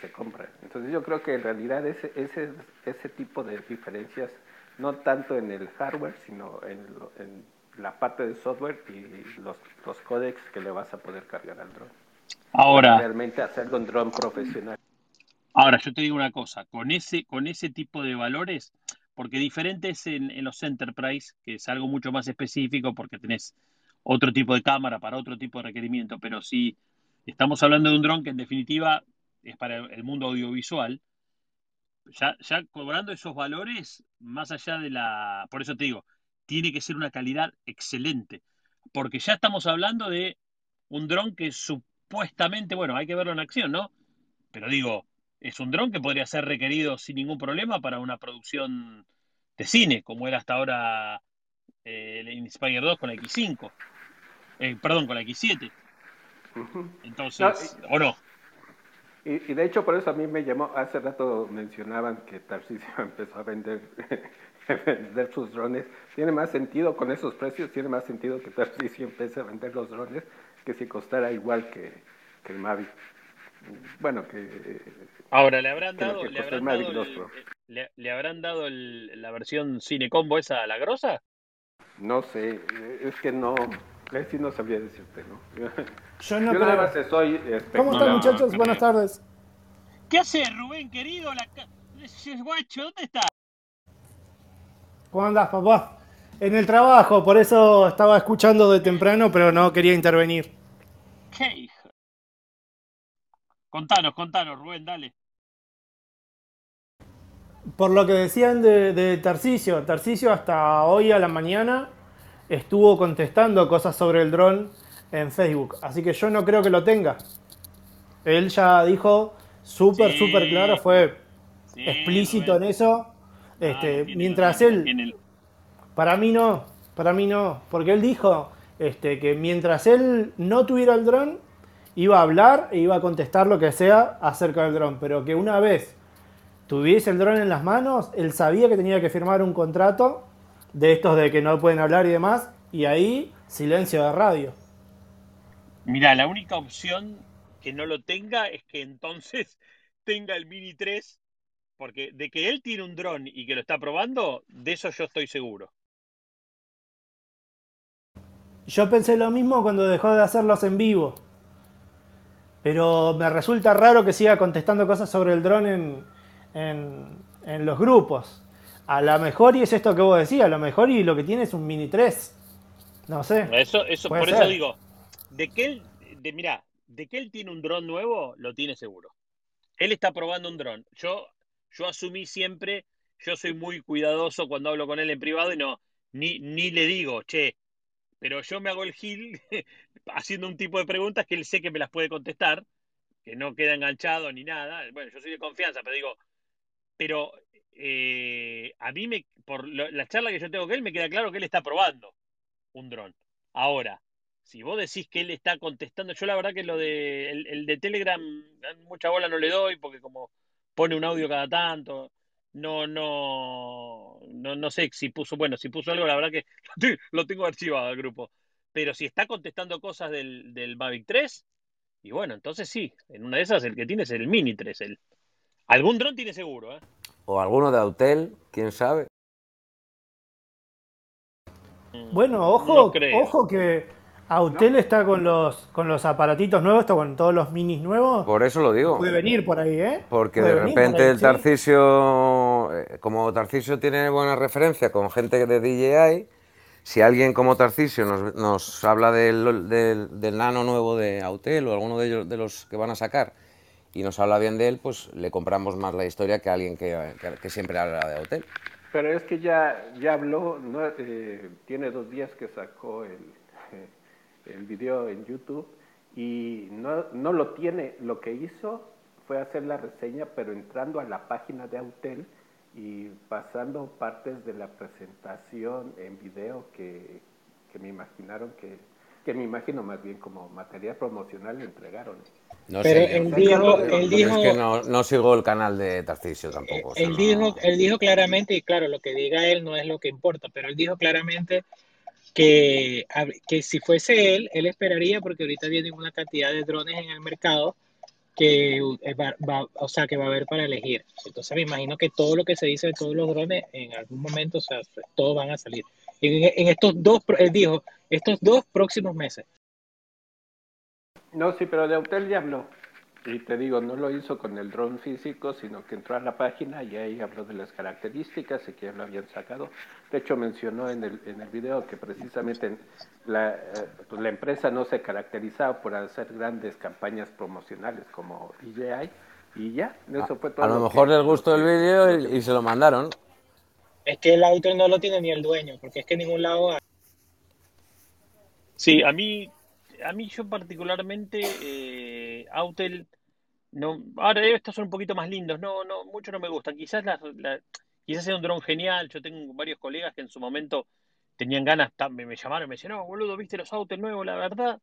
F: se, compra. Entonces yo creo que en realidad ese, ese, ese tipo de diferencias, no tanto en el hardware, sino en, en la parte de software y los, los códex que le vas a poder cargar al drone.
A: Ahora,
F: realmente profesional.
A: Ahora, yo te digo una cosa, con ese, con ese tipo de valores, porque diferente es en, en, los enterprise, que es algo mucho más específico porque tenés otro tipo de cámara para otro tipo de requerimiento, pero si estamos hablando de un dron que en definitiva es para el mundo audiovisual, ya, ya cobrando esos valores, más allá de la... Por eso te digo, tiene que ser una calidad excelente, porque ya estamos hablando de un dron que supuestamente, bueno, hay que verlo en acción, ¿no? Pero digo, es un dron que podría ser requerido sin ningún problema para una producción de cine, como era hasta ahora eh, el Inspire 2 con la X5. Eh, perdón, con la X7. Entonces, no, y, ¿o no?
F: Y, y, de hecho, por eso a mí me llamó, hace rato mencionaban que Tarcisio (laughs) empezó a vender, (laughs) vender sus drones. Tiene más sentido con esos precios, tiene más sentido que Tarcisio (laughs) empiece a vender los drones que si costara igual que, que el Mavic. Bueno, que
A: Ahora, ¿le habrán dado, le habrán dado, el, le, le habrán dado el, la versión Cine Combo esa a la grosa?
F: No sé, es que no, es sí no sabría decirte, ¿no? (laughs)
I: Yo no
F: Yo nada más
I: ¿Cómo están, muchachos?
A: no
I: Buenas tardes.
A: ¿Qué hace Rubén, querido? La... Guacho, ¿dónde está?
I: ¿Cómo andás, papá? En el trabajo, por eso estaba escuchando de temprano, pero no quería intervenir.
A: ¿Qué? Contanos, contanos, Rubén, dale.
I: Por lo que decían de, de Tarcisio, Tarcisio hasta hoy a la mañana estuvo contestando cosas sobre el dron en Facebook, así que yo no creo que lo tenga. Él ya dijo súper,
A: Sí.
I: súper claro, fue
A: Sí,
I: explícito
A: Rubén.
I: en eso.
A: Ah,
I: Este,
A: tiene,
I: mientras él,
A: el-
I: Para mí no, para mí no, porque él dijo este, que mientras él no tuviera el dron, iba a hablar e iba a contestar lo que sea acerca del dron, pero que una vez tuviese el dron en las manos, él sabía que tenía que firmar un contrato de estos de que no pueden hablar y demás, y ahí silencio de radio.
A: Mirá, la única opción que no lo tenga es que entonces (laughs) tenga el Mini 3, porque de que él tiene un dron y que lo está probando, de eso yo estoy seguro.
I: Yo pensé lo mismo cuando dejó de hacerlos en vivo. Pero me resulta raro que siga contestando cosas sobre el dron en, en, en los grupos. A lo mejor, y es esto que vos decías, a lo mejor y lo que tiene es un Mini 3. No sé.
A: Eso, eso, por eso digo, de que él, de, mirá, de que él tiene un dron nuevo, lo tiene seguro. Él está probando un dron. Yo, yo asumí siempre, yo soy muy cuidadoso cuando hablo con él en privado y no, ni, ni le digo, che, pero yo me hago el gil (laughs) haciendo un tipo de preguntas que él sé que me las puede contestar, que no queda enganchado ni nada. Bueno, yo soy de confianza, pero digo, pero eh, a mí me, por lo- la charla que yo tengo con él, me queda claro que él está probando un dron. Ahora, si vos decís que él está contestando, yo la verdad que lo de el, el de Telegram, mucha bola no le doy, porque como pone un audio cada tanto, no, no, no, no sé si puso, bueno, si puso algo, la verdad que (laughs) lo te- lo tengo archivado al grupo. Pero si está contestando cosas del, del Mavic 3, y bueno, entonces sí, en una de esas el que tiene es el Mini 3. El, algún dron tiene seguro, ¿eh?
C: O alguno de Autel, quién sabe.
I: Bueno, ojo,
A: No
I: ojo que Autel está con los, con los aparatitos nuevos, esto con todos los minis nuevos.
C: Por eso lo digo.
I: Puede venir por ahí, ¿eh?
C: Porque de repente
I: ahí,
C: el. Tarcisio, eh, como Tarcisio tiene buena referencia con gente de DJI, si alguien como Tarcisio nos, nos habla del, del- del nano nuevo de Autel o alguno de ellos de los que van a sacar y nos habla bien de él, pues le compramos más la historia que a alguien que, que- que siempre habla de Autel.
F: Pero es que ya, ya habló, ¿no? Eh, tiene dos días que sacó el, el video en YouTube y no, no lo tiene. Lo que hizo fue hacer la reseña, pero entrando a la página de Autel y pasando partes de la presentación en video que, que me imaginaron que, que me imagino más bien como material promocional le entregaron.
C: No
B: Pero
C: sé,
B: él dijo,
C: pero
B: él
C: es
B: dijo,
C: que no, no sigo el canal de Tarcisio tampoco. o sea,
B: él
C: no-
B: dijo, él dijo claramente, y claro, lo que diga él no es lo que importa, pero él dijo claramente que, que si fuese él, él esperaría, porque ahorita vienen una cantidad de drones en el mercado que eh, va, o sea, que va a haber para elegir. Entonces me imagino que todo lo que se dice de todos los drones, en algún momento, o sea, todos van a salir. En, estos dos, él dijo, estos dos próximos meses.
F: No, sí, pero de Autel ya habló. Y te digo, no lo hizo con el dron físico, sino que entró a la página y ahí habló de las características y que ya lo habían sacado. De hecho, mencionó en el, en el video que precisamente la, eh, pues la empresa no se caracterizaba por hacer grandes campañas promocionales como DJI y ya, eso fue todo.
C: A lo
F: que-
C: mejor les gustó el vídeo y, y se lo mandaron.
B: Es que el auto no lo tiene ni el dueño, porque es que en ningún lado hay.
A: Sí, a mí, a mí yo particularmente, eh, Autel, no, ahora estos son un poquito más lindos, no, no, mucho no me gustan. Quizás la, quizás sea un dron genial. Yo tengo varios colegas que en su momento tenían ganas, me, me llamaron y me decían, no, boludo, ¿viste los Autel nuevos? La verdad,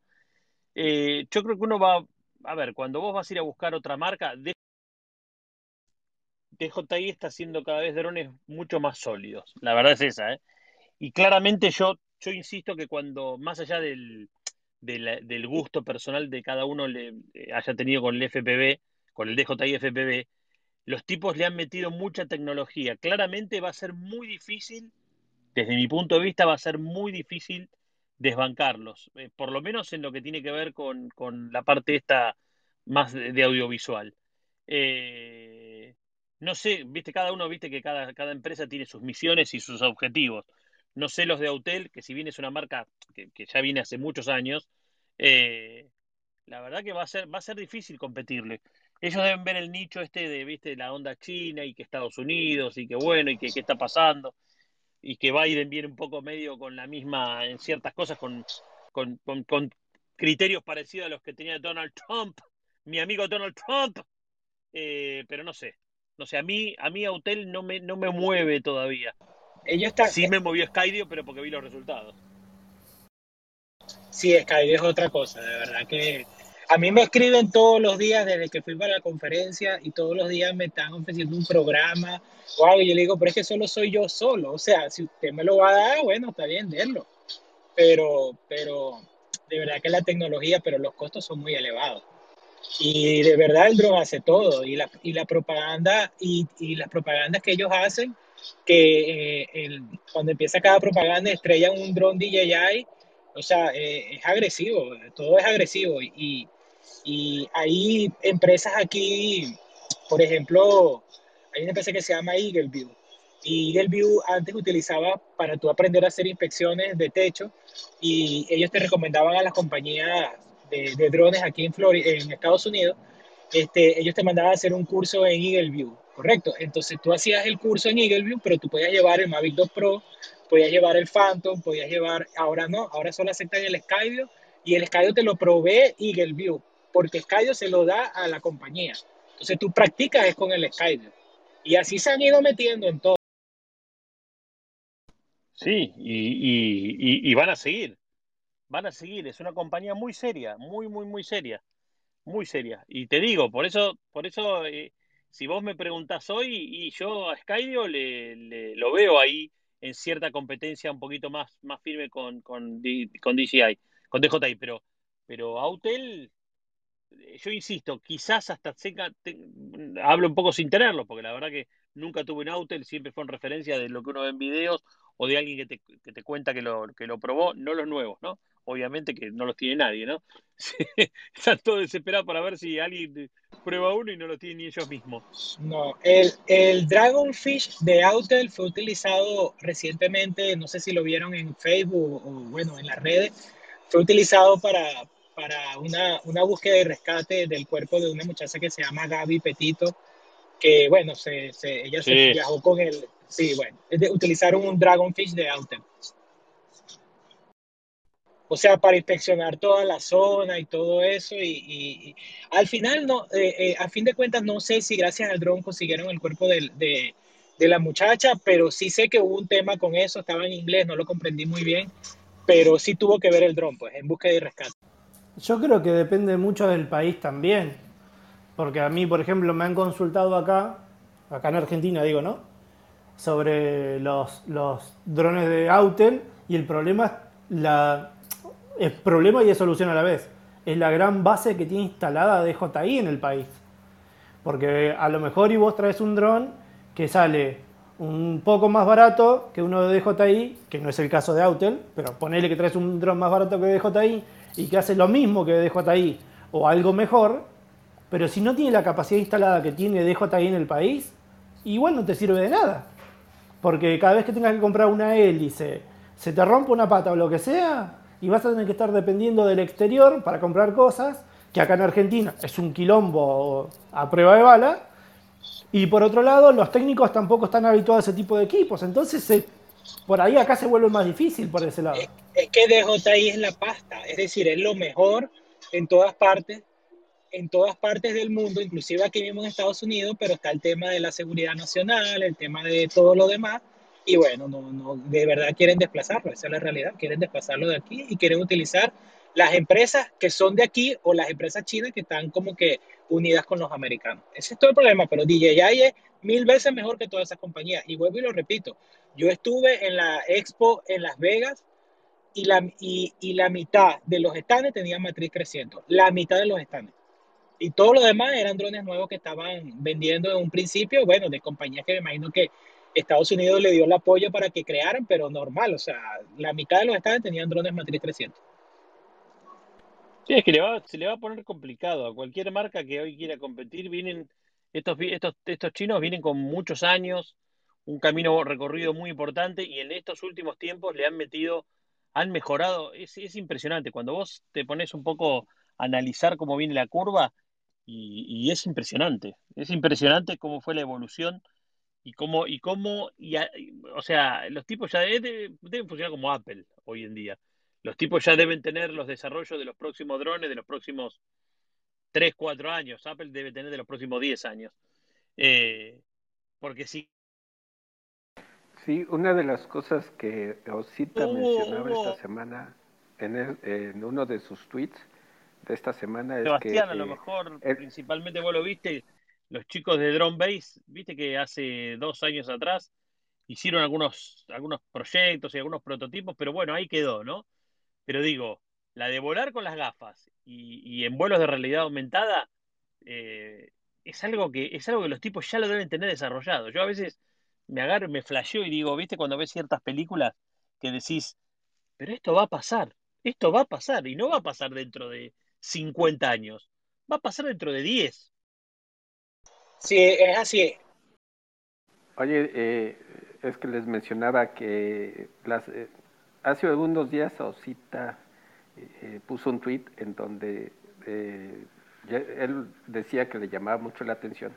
A: eh, yo creo que uno va, a ver, cuando vos vas a ir a buscar otra marca, D- DJI está haciendo cada vez drones mucho más sólidos. La verdad es esa, ¿eh? Y claramente yo, yo insisto que cuando, más allá del, del, del gusto personal de cada uno le eh, haya tenido con el FPV, con el DJI FPV, los tipos le han metido mucha tecnología. Claramente va a ser muy difícil, desde mi punto de vista, va a ser muy difícil desbancarlos, eh, por lo menos en lo que tiene que ver con, con la parte esta más de, de audiovisual. Eh, no sé, viste, cada uno, viste que cada, cada empresa tiene sus misiones y sus objetivos. No sé los de Autel, que si bien es una marca que, ya viene hace muchos años, eh, la verdad que va a ser, va a ser difícil competirle. Ellos deben ver el nicho este de, viste, la onda china y que Estados Unidos y que bueno y que qué está pasando y que Biden viene un poco medio con la misma, en ciertas cosas, con, con, con, con criterios parecidos a los que tenía Donald Trump, mi amigo Donald Trump, eh, pero no sé, no sé, a mí, a mí Autel no me, no me mueve todavía.
B: Ellos están,
A: Sí me movió Skydio, pero porque vi los resultados.
B: Sí, Skype es otra cosa, de verdad que a mí me escriben todos los días desde que fui para la conferencia y todos los días me están ofreciendo un programa o algo. y Yo le digo, pero es que solo soy yo solo. O sea, si usted me lo va a dar, bueno, está bien, denlo. Pero, pero de verdad que la tecnología, pero los costos son muy elevados. Y de verdad el dron hace todo. Y la, y la propaganda, y, y las propagandas que ellos hacen, que eh, el- cuando empieza cada propaganda estrellan un dron DJI, o sea, eh, es agresivo, todo es agresivo. Y, y hay empresas aquí, por ejemplo, hay una empresa que se llama Eagleview. Y Eagleview antes utilizaba para tú aprender a hacer inspecciones de techo y ellos te recomendaban a las compañías de, drones aquí en, Florida, en Estados Unidos, este, ellos te mandaban a hacer un curso en Eagleview, ¿correcto? Entonces tú hacías el curso en Eagleview, pero tú podías llevar el Mavic 2 Pro, podías llevar el Phantom, podías llevar, ahora no, ahora solo aceptan el Skydio y el Skydio te lo provee Eagleview, porque Skydio se lo da a la compañía. Entonces tú practicas es con el Skydio. Y así se han ido metiendo en todo.
A: Sí, y, y, van a seguir, van a seguir. Es una compañía muy seria, muy, muy, muy seria, muy seria. Y te digo, por eso, por eso, eh, si vos me preguntás hoy, y yo a Skydio le, le- lo veo ahí en cierta competencia un poquito más, más firme con, con, con DJI, con DJI, pero, pero Autel, eh, yo insisto, quizás hasta seca, hablo un poco sin tenerlo, porque la verdad que nunca tuve un Autel, siempre fue en referencia de lo que uno ve en videos o de alguien que te, que te cuenta que lo, que lo probó, no los nuevos, ¿no? Obviamente que no los tiene nadie, ¿no? (laughs) Están todos desesperados para ver si alguien prueba uno y no lo tienen ni ellos mismos.
B: No, el, el Dragonfish de Autel fue utilizado recientemente, no sé si lo vieron en Facebook o bueno, en las redes, fue utilizado para, para una, una búsqueda y rescate del cuerpo de una muchacha que se llama Gaby Petito, que bueno, se, se- ella se viajó con el, Sí, bueno, utilizaron un Dragonfish de Autel. O sea, para inspeccionar toda la zona y todo eso. Y, al final, no, eh, eh, a fin de cuentas, no sé si gracias al dron consiguieron el cuerpo de, de, la muchacha, pero sí sé que hubo un tema con eso. Estaba en inglés, no lo comprendí muy bien, pero sí tuvo que ver el dron, pues, en búsqueda y rescate.
I: Yo creo que depende mucho del país también. Porque a mí, por ejemplo, me han consultado acá, acá en Argentina, digo, ¿no? Sobre los, los drones de Autel y el problema es la es problema y es solución a la vez. Es la gran base que tiene instalada DJI en el país. Porque a lo mejor y vos traes un dron que sale un poco más barato que uno de DJI, que no es el caso de Autel, pero ponele que traes un dron más barato que DJI y que hace lo mismo que DJI o algo mejor, pero si no tiene la capacidad instalada que tiene DJI en el país, igual no te sirve de nada. Porque cada vez que tengas que comprar una hélice, se te rompe una pata o lo que sea, y vas a tener que estar dependiendo del exterior para comprar cosas, que acá en Argentina es un quilombo a prueba de bala. Y por otro lado, los técnicos tampoco están habituados a ese tipo de equipos. Entonces, por ahí acá se vuelve más difícil por ese lado.
B: Es, que DJI es la pasta, es decir, es lo mejor en todas partes, en todas partes del mundo, inclusive aquí mismo en Estados Unidos, pero está el tema de la seguridad nacional, el tema de todo lo demás y bueno, no, no, de verdad quieren desplazarlo, esa es la realidad, quieren desplazarlo de aquí y quieren utilizar las empresas que son de aquí o las empresas chinas que están como que unidas con los americanos. Ese es todo el problema, pero DJI es mil veces mejor que todas esas compañías. Y vuelvo y lo repito, yo estuve en la expo en Las Vegas y la, y, la mitad de los stands tenían matriz 300, la mitad de los stands. Y todo lo demás eran drones nuevos que estaban vendiendo en un principio, bueno, de compañías que me imagino que Estados Unidos le dio el apoyo para que crearan, pero normal, o sea, la mitad de los estados tenían drones matriz 300.
A: Sí, es que le va, se le va a poner complicado a cualquier marca que hoy quiera competir. Vienen estos, estos, estos chinos vienen con muchos años, un camino recorrido muy importante y en estos últimos tiempos le han metido, han mejorado. Es, es impresionante. Cuando vos te pones un poco a analizar cómo viene la curva y, y es impresionante. Es impresionante cómo fue la evolución y cómo, y cómo, y, o sea, los tipos ya deben, funcionar como Apple hoy en día. Los tipos ya deben tener los desarrollos de los próximos drones de los próximos 3, 4 años. Apple debe tener de los próximos 10 años. Eh, porque sí.
F: Sí, una de las cosas que Osita mencionaba esta semana en, en, uno de sus tweets de esta semana es que...
A: Sebastián, a lo mejor, principalmente vos lo viste, los chicos de Drone Base, viste que hace dos años atrás hicieron algunos, algunos proyectos y algunos prototipos, pero bueno, ahí quedó, ¿no? Pero digo, la de volar con las gafas y, en vuelos de realidad aumentada eh, es, algo que, es algo que los tipos ya lo deben tener desarrollado. Yo a veces me agarro, me flasheo y digo, viste, cuando ves ciertas películas que decís, pero esto va a pasar, esto va a pasar y no va a pasar dentro de 50 años, va a pasar dentro de 10,
B: Sí, es así.
F: Oye, eh, es que les mencionaba que las, eh, hace algunos días Osita eh, puso un tweet en donde él decía que le llamaba mucho la atención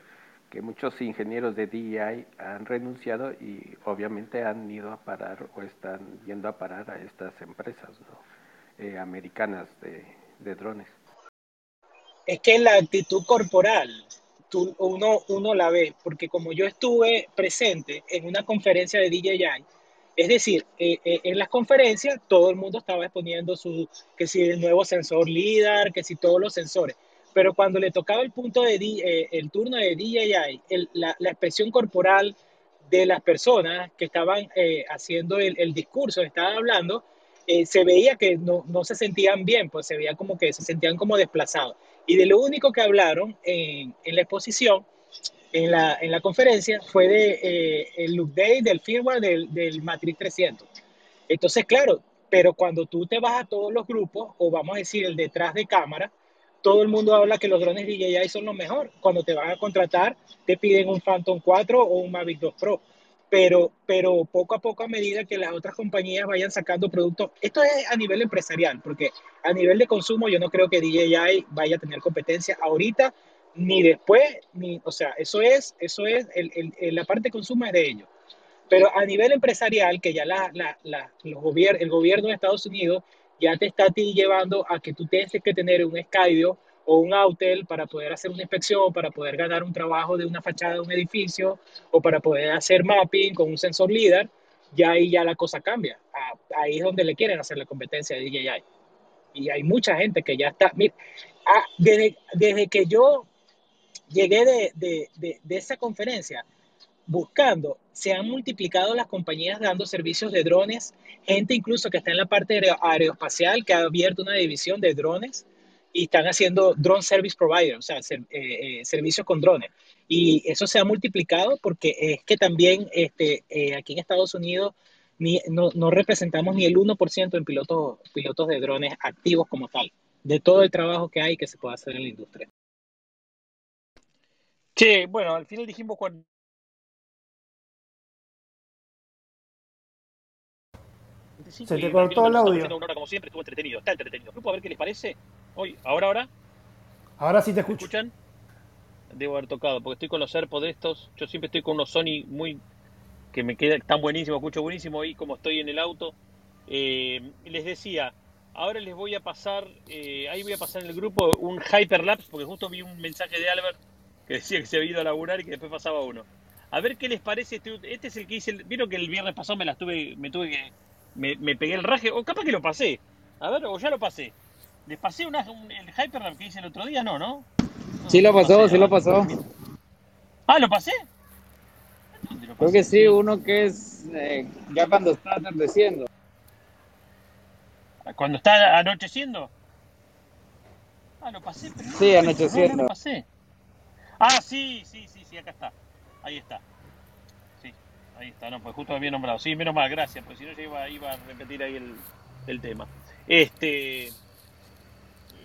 F: que muchos ingenieros de DEI han renunciado y obviamente han ido a parar o están yendo a parar a estas empresas ¿no? americanas de, de drones.
B: Es que la actitud corporal uno, uno la ve, porque como yo estuve presente en una conferencia de DJI, es decir, eh, eh, en las conferencias todo el mundo estaba exponiendo su, que si el nuevo sensor LIDAR, que si todos los sensores, pero cuando le tocaba el punto de eh, el turno de DJI, la, la, expresión corporal de las personas que estaban haciendo el, el, discurso, estaban hablando, se veía que no, no, se sentían bien, pues se veía como que se sentían como desplazados. Y de lo único que hablaron en, la exposición, en la, en la, conferencia, fue de eh, el update del firmware del, del, Matrix 300. Entonces, claro, pero cuando tú te vas a todos los grupos, o vamos a decir el detrás de cámara, todo el mundo habla que los drones DJI son los mejor. Cuando te van a contratar, te piden un Phantom 4 o un Mavic 2 Pro pero, pero poco a poco a medida que las otras compañías vayan sacando productos, esto es a nivel empresarial, porque a nivel de consumo yo no creo que DJI vaya a tener competencia ahorita ni después, ni, o sea, eso es, eso es, el, el, la parte de consumo es de ellos. Pero a nivel empresarial, que ya la, la, la, los gobier el gobierno de Estados Unidos ya te está llevando a que tú tienes que tener un Skydio o un Autel para poder hacer una inspección, para poder ganar un trabajo de una fachada de un edificio o para poder hacer mapping con un sensor LIDAR, ya ahí ya la cosa cambia. Ahí es donde le quieren hacer la competencia de DJI. Y hay mucha gente que ya está. Mira, ah, desde, desde que yo llegué de, de, de, de esa conferencia, buscando, se han multiplicado las compañías dando servicios de drones, gente incluso que está en la parte aeroespacial que ha abierto una división de drones y están haciendo drone service provider, o sea, eh, eh, servicios con drones. Y eso se ha multiplicado porque es que también este, eh, aquí en Estados Unidos ni, no, no, representamos ni el 1% en pilotos, pilotos de drones activos como tal, de todo el trabajo que hay que se puede hacer en la industria.
A: Sí, bueno, al final dijimos
I: Se te cortó el audio.
A: Una hora como siempre, estuvo entretenido, está entretenido. Grupo, a ver qué les parece. Hoy, ahora, ahora.
I: Ahora sí te escucho.
A: ¿Me escuchan? Debo haber tocado, porque estoy con los AirPods de estos. Yo siempre estoy con unos Sony muy. que me quedan tan buenísimos, escucho buenísimo ahí como estoy en el auto. Eh, les decía, ahora les voy a pasar, eh, ahí voy a pasar en el grupo un hyperlapse, porque justo vi un mensaje de Albert que decía que se había ido a laburar y que después pasaba uno. A ver qué les parece este, este es el que hice, vieron que el viernes pasado me las tuve, me tuve que me, me, pegué el raje, o capaz que lo pasé. A ver, o ya lo pasé. ¿Les pasé una, un, el Hyperlap que hice el otro día? No, ¿no?
G: no sí lo pasó, pasé, sí lo pasó.
A: Ah, ¿lo pasé?
G: Lo pasé? Creo que sí, uno que es eh, ya cuando está atardeciendo.
A: ¿Cuando está anocheciendo? Ah, lo pasé, pero no,
G: Sí, anocheciendo.
A: No, lo pasé. Ah, sí, sí, sí, sí, acá está. Ahí está. Ahí está, no, pues justo había nombrado. Sí, menos mal, gracias, pues si no yo iba, iba a repetir ahí el, el, tema. Este.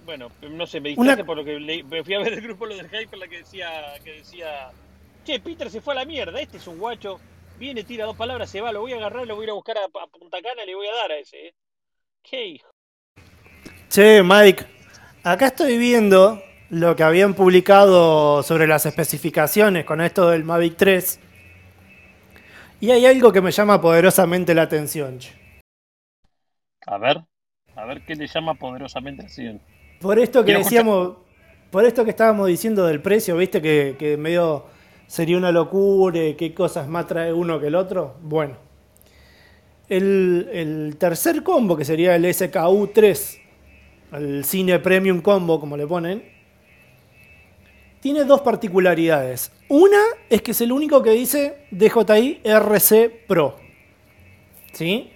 A: Bueno, no sé, me distraje Una... por lo que le, me fui a ver el grupo lo del Hyper, la que decía, que decía, che, Peter se fue a la mierda, este es un guacho, viene, tira dos palabras, se va, lo voy a agarrar, lo voy a ir a buscar a, a Punta Cana y le voy a dar a ese, ¿eh? Qué hijo.
I: Che, Mike, acá estoy viendo lo que habían publicado sobre las especificaciones con esto del Mavic 3 y hay algo que me llama poderosamente la atención.
A: A ver, a ver qué le llama poderosamente la atención.
I: Por esto que decíamos, escuchar? por esto que estábamos diciendo del precio, viste que, que medio sería una locura, qué cosas más trae uno que el otro. Bueno, el, el tercer combo, que sería el SKU 3, el Cine Premium Combo, como le ponen, tiene dos particularidades. Una es que es el único que dice DJI RC Pro. ¿Sí?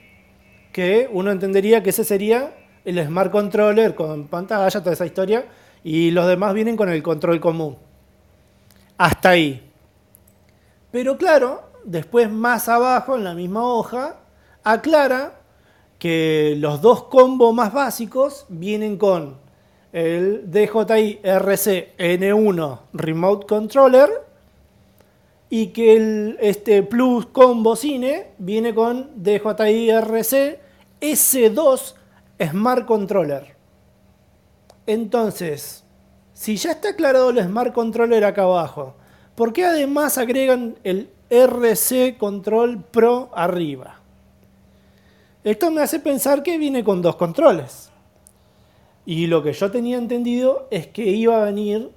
I: Que uno entendería que ese sería el Smart Controller con pantalla, toda esa historia. Y los demás vienen con el control común. Hasta ahí. Pero claro, después más abajo en la misma hoja, aclara que los dos combos más básicos vienen con el DJI RC N1 Remote Controller y que el este Plus Combo Cine viene con DJI RC S2 Smart Controller. Entonces, si ya está aclarado el Smart Controller acá abajo, ¿por qué además agregan el RC Control Pro arriba? Esto me hace pensar que viene con dos controles. Y lo que yo tenía entendido es que iba a venir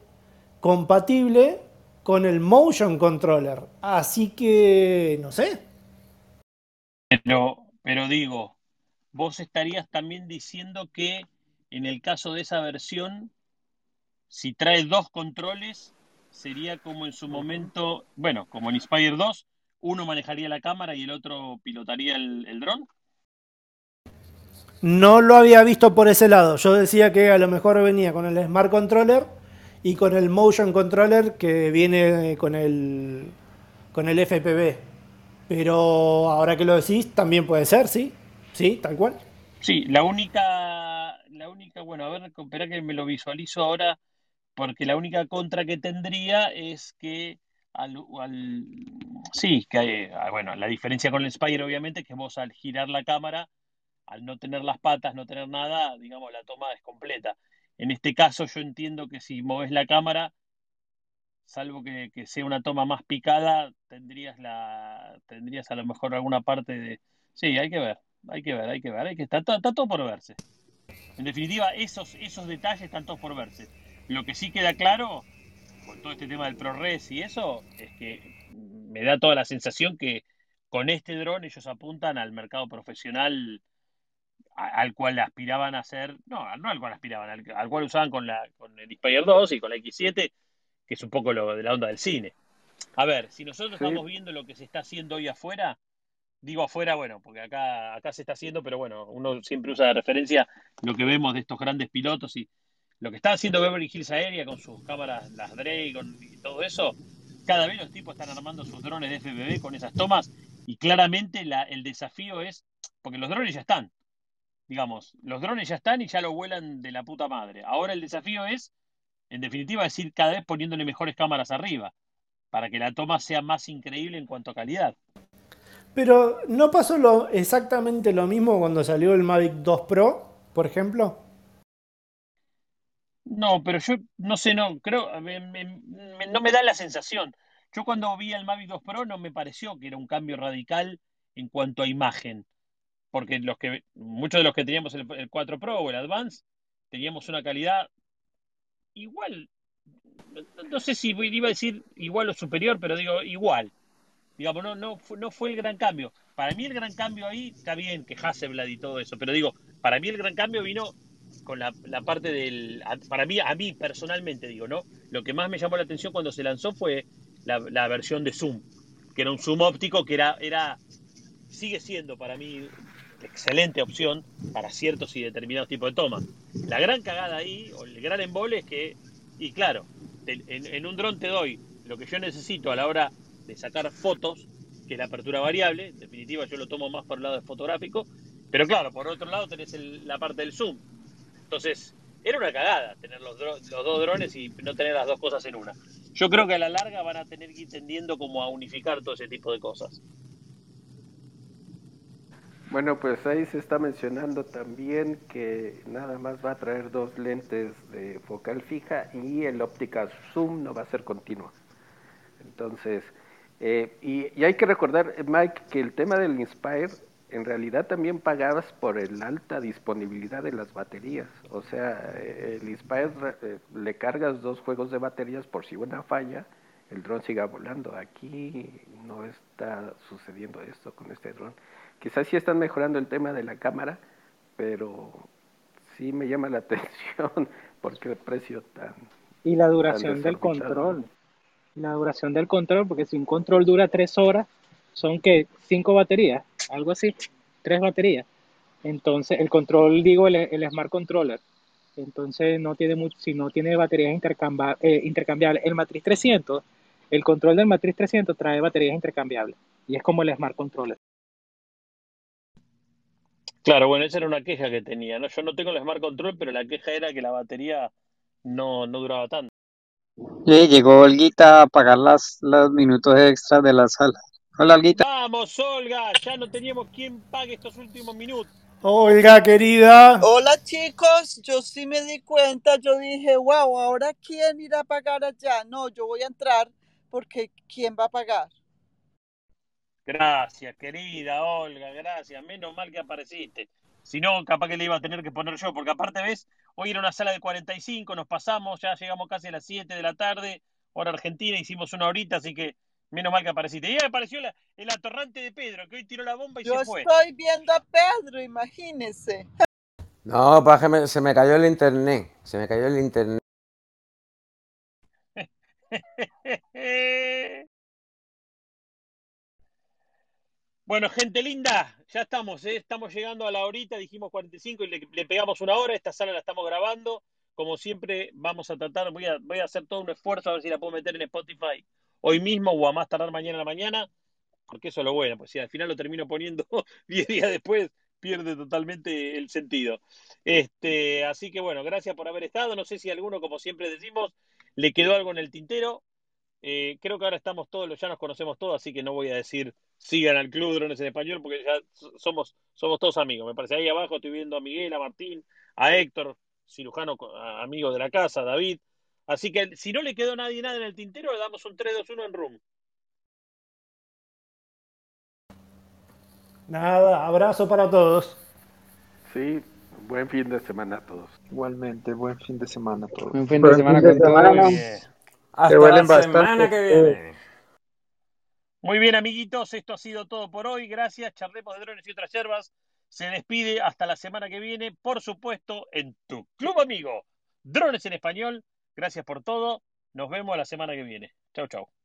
I: compatible con el motion controller. Así que, no sé.
A: Pero, pero digo, vos estarías también diciendo que en el caso de esa versión, si trae dos controles, sería como en su momento, bueno, como en Inspire 2, uno manejaría la cámara y el otro pilotaría el, el dron.
I: No lo había visto por ese lado. Yo decía que a lo mejor venía con el Smart Controller y con el Motion Controller que viene con el, con el FPV. Pero ahora que lo decís, también puede ser, ¿sí? Sí, tal cual.
A: Sí, la única, la única, bueno, a ver, espera que me lo visualizo ahora, porque la única contra que tendría es que al, al sí, que bueno, la diferencia con el Spire obviamente es que vos al girar la cámara al no tener las patas, no tener nada, digamos, la toma es completa. En este caso yo entiendo que si moves la cámara, salvo que, sea una toma más picada, tendrías la tendrías a lo mejor alguna parte de... Sí, hay que ver, hay que ver, hay que ver, hay que está, está todo por verse. En definitiva, esos, esos detalles están todos por verse. Lo que sí queda claro, con todo este tema del ProRes y eso, es que me da toda la sensación que con este dron ellos apuntan al mercado profesional al cual aspiraban a hacer, no, no al cual aspiraban, al, al cual usaban con, la, con el Inspire 2 y con la X7, que es un poco lo de la onda del cine. A ver, si nosotros sí. estamos viendo lo que se está haciendo hoy afuera, digo afuera, bueno, porque acá, acá se está haciendo, pero bueno, uno siempre usa de referencia lo que vemos de estos grandes pilotos y lo que está haciendo Beverly Hills Aérea con sus cámaras, las Dragon y todo eso, cada vez los tipos están armando sus drones de FPV con esas tomas y claramente la, el desafío es, porque los drones ya están, digamos, los drones ya están y ya lo vuelan de la puta madre. Ahora el desafío es, en definitiva, es ir cada vez poniéndole mejores cámaras arriba, para que la toma sea más increíble en cuanto a calidad.
I: Pero ¿no pasó lo, exactamente lo mismo cuando salió el Mavic 2 Pro, por ejemplo?
A: No, pero yo no sé, no, creo, me, me, me, no me da la sensación. Yo cuando vi el Mavic 2 Pro no me pareció que era un cambio radical en cuanto a imagen, porque los que muchos de los que teníamos el, el 4 Pro o el Advance teníamos una calidad igual, no sé si iba a decir igual o superior, pero digo igual. Digamos, no, no, no fue el gran cambio. Para mí el gran cambio ahí está bien que Hasselblad y todo eso, pero digo, para mí el gran cambio vino con la, la, parte del. Para mí, a mí personalmente, digo, ¿no? Lo que más me llamó la atención cuando se lanzó fue la, la versión de Zoom, que era un Zoom óptico que era, era. sigue siendo para mí excelente opción para ciertos y determinados tipos de tomas. La gran cagada ahí, o el gran embole es que, y claro, en, en un dron te doy lo que yo necesito a la hora de sacar fotos, que es la apertura variable, en definitiva yo lo tomo más por el lado fotográfico, pero claro, por otro lado tenés el, la parte del zoom. Entonces, era una cagada tener los, los, dos drones y no tener las dos cosas en una. Yo creo que a la larga van a tener que ir tendiendo como a unificar todo ese tipo de cosas.
F: Bueno, pues ahí se está mencionando también que nada más va a traer dos lentes de focal fija y el óptica zoom no va a ser continua. Entonces, eh, y, hay que recordar, Mike, que el tema del Inspire en realidad también pagabas por el alta disponibilidad de las baterías. O sea, el Inspire eh, le cargas dos juegos de baterías por si una falla, el dron siga volando. Aquí no está sucediendo esto con este dron. Quizás sí están mejorando el tema de la cámara, pero sí me llama la (laughs) atención porque el precio tan...
B: Y la duración del control. La duración del control, porque si un control dura tres horas, son que cinco baterías, algo así, tres baterías. Entonces, el control, digo, el, el Smart Controller. Entonces, no tiene mucho, si no tiene baterías eh, intercambiables. El Matriz 300, el control del Matriz 300 trae baterías intercambiables. Y es como el Smart Controller.
A: Claro, bueno, esa era una queja que tenía, ¿no? Yo no tengo el Smart Control, pero la queja era que la batería no, no duraba tanto.
E: Sí, llegó Olguita a pagar las, los minutos extras de la sala. Hola, Olguita.
A: Vamos, Olga, ya no teníamos quien pague estos últimos minutos.
I: Olga, querida.
J: Hola, chicos. Yo sí me di cuenta. Yo dije, wow, ahora quién irá a pagar allá. No, yo voy a entrar porque ¿quién va a pagar?
A: Gracias, querida Olga, gracias. Menos mal que apareciste. Si no, capaz que le iba a tener que poner yo, porque aparte, ves, hoy era una sala de 45, nos pasamos, ya llegamos casi a las 7 de la tarde, hora argentina, hicimos una horita, así que menos mal que apareciste. Y ahí apareció la, el atorrante de Pedro, que hoy tiró la bomba y
J: Yo
A: se fue.
J: estoy viendo a Pedro, imagínese.
C: No, pues me, se me cayó el internet, se me cayó el internet. (laughs)
A: Bueno, gente linda, ya estamos, ¿eh? estamos llegando a la horita, dijimos 45 y le, le, pegamos una hora, esta sala la estamos grabando, como siempre vamos a tratar, voy a, voy a hacer todo un esfuerzo a ver si la puedo meter en Spotify hoy mismo o a más tardar mañana a la mañana, porque eso es lo bueno, pues si al final lo termino poniendo (laughs) 10 días después, pierde totalmente el sentido. Este, así que bueno, gracias por haber estado, no sé si alguno, como siempre decimos, le quedó algo en el tintero, eh, creo que ahora estamos todos, ya nos conocemos todos, así que no voy a decir sigan al Club Drones en Español porque ya somos, somos todos amigos. Me parece ahí abajo estoy viendo a Miguel, a Martín, a Héctor, cirujano amigo de la casa, a David. Así que si no le quedó nadie nada en el tintero, le damos un 3-2-1 en room.
I: Nada, abrazo para todos.
F: Sí, buen fin de semana a todos.
D: Igualmente, buen fin de semana a todos.
G: Un fin de
E: Buen
G: semana
E: fin de semana.
G: Todos.
A: Muy bien.
C: Hasta la semana
E: bastante.
C: que viene.
A: Muy bien, amiguitos, esto ha sido todo por hoy. Gracias. Charlemos de drones y otras yerbas. Se despide hasta la semana que viene, por supuesto, en tu club amigo. Drones en español. Gracias por todo. Nos vemos la semana que viene. Chau, chau.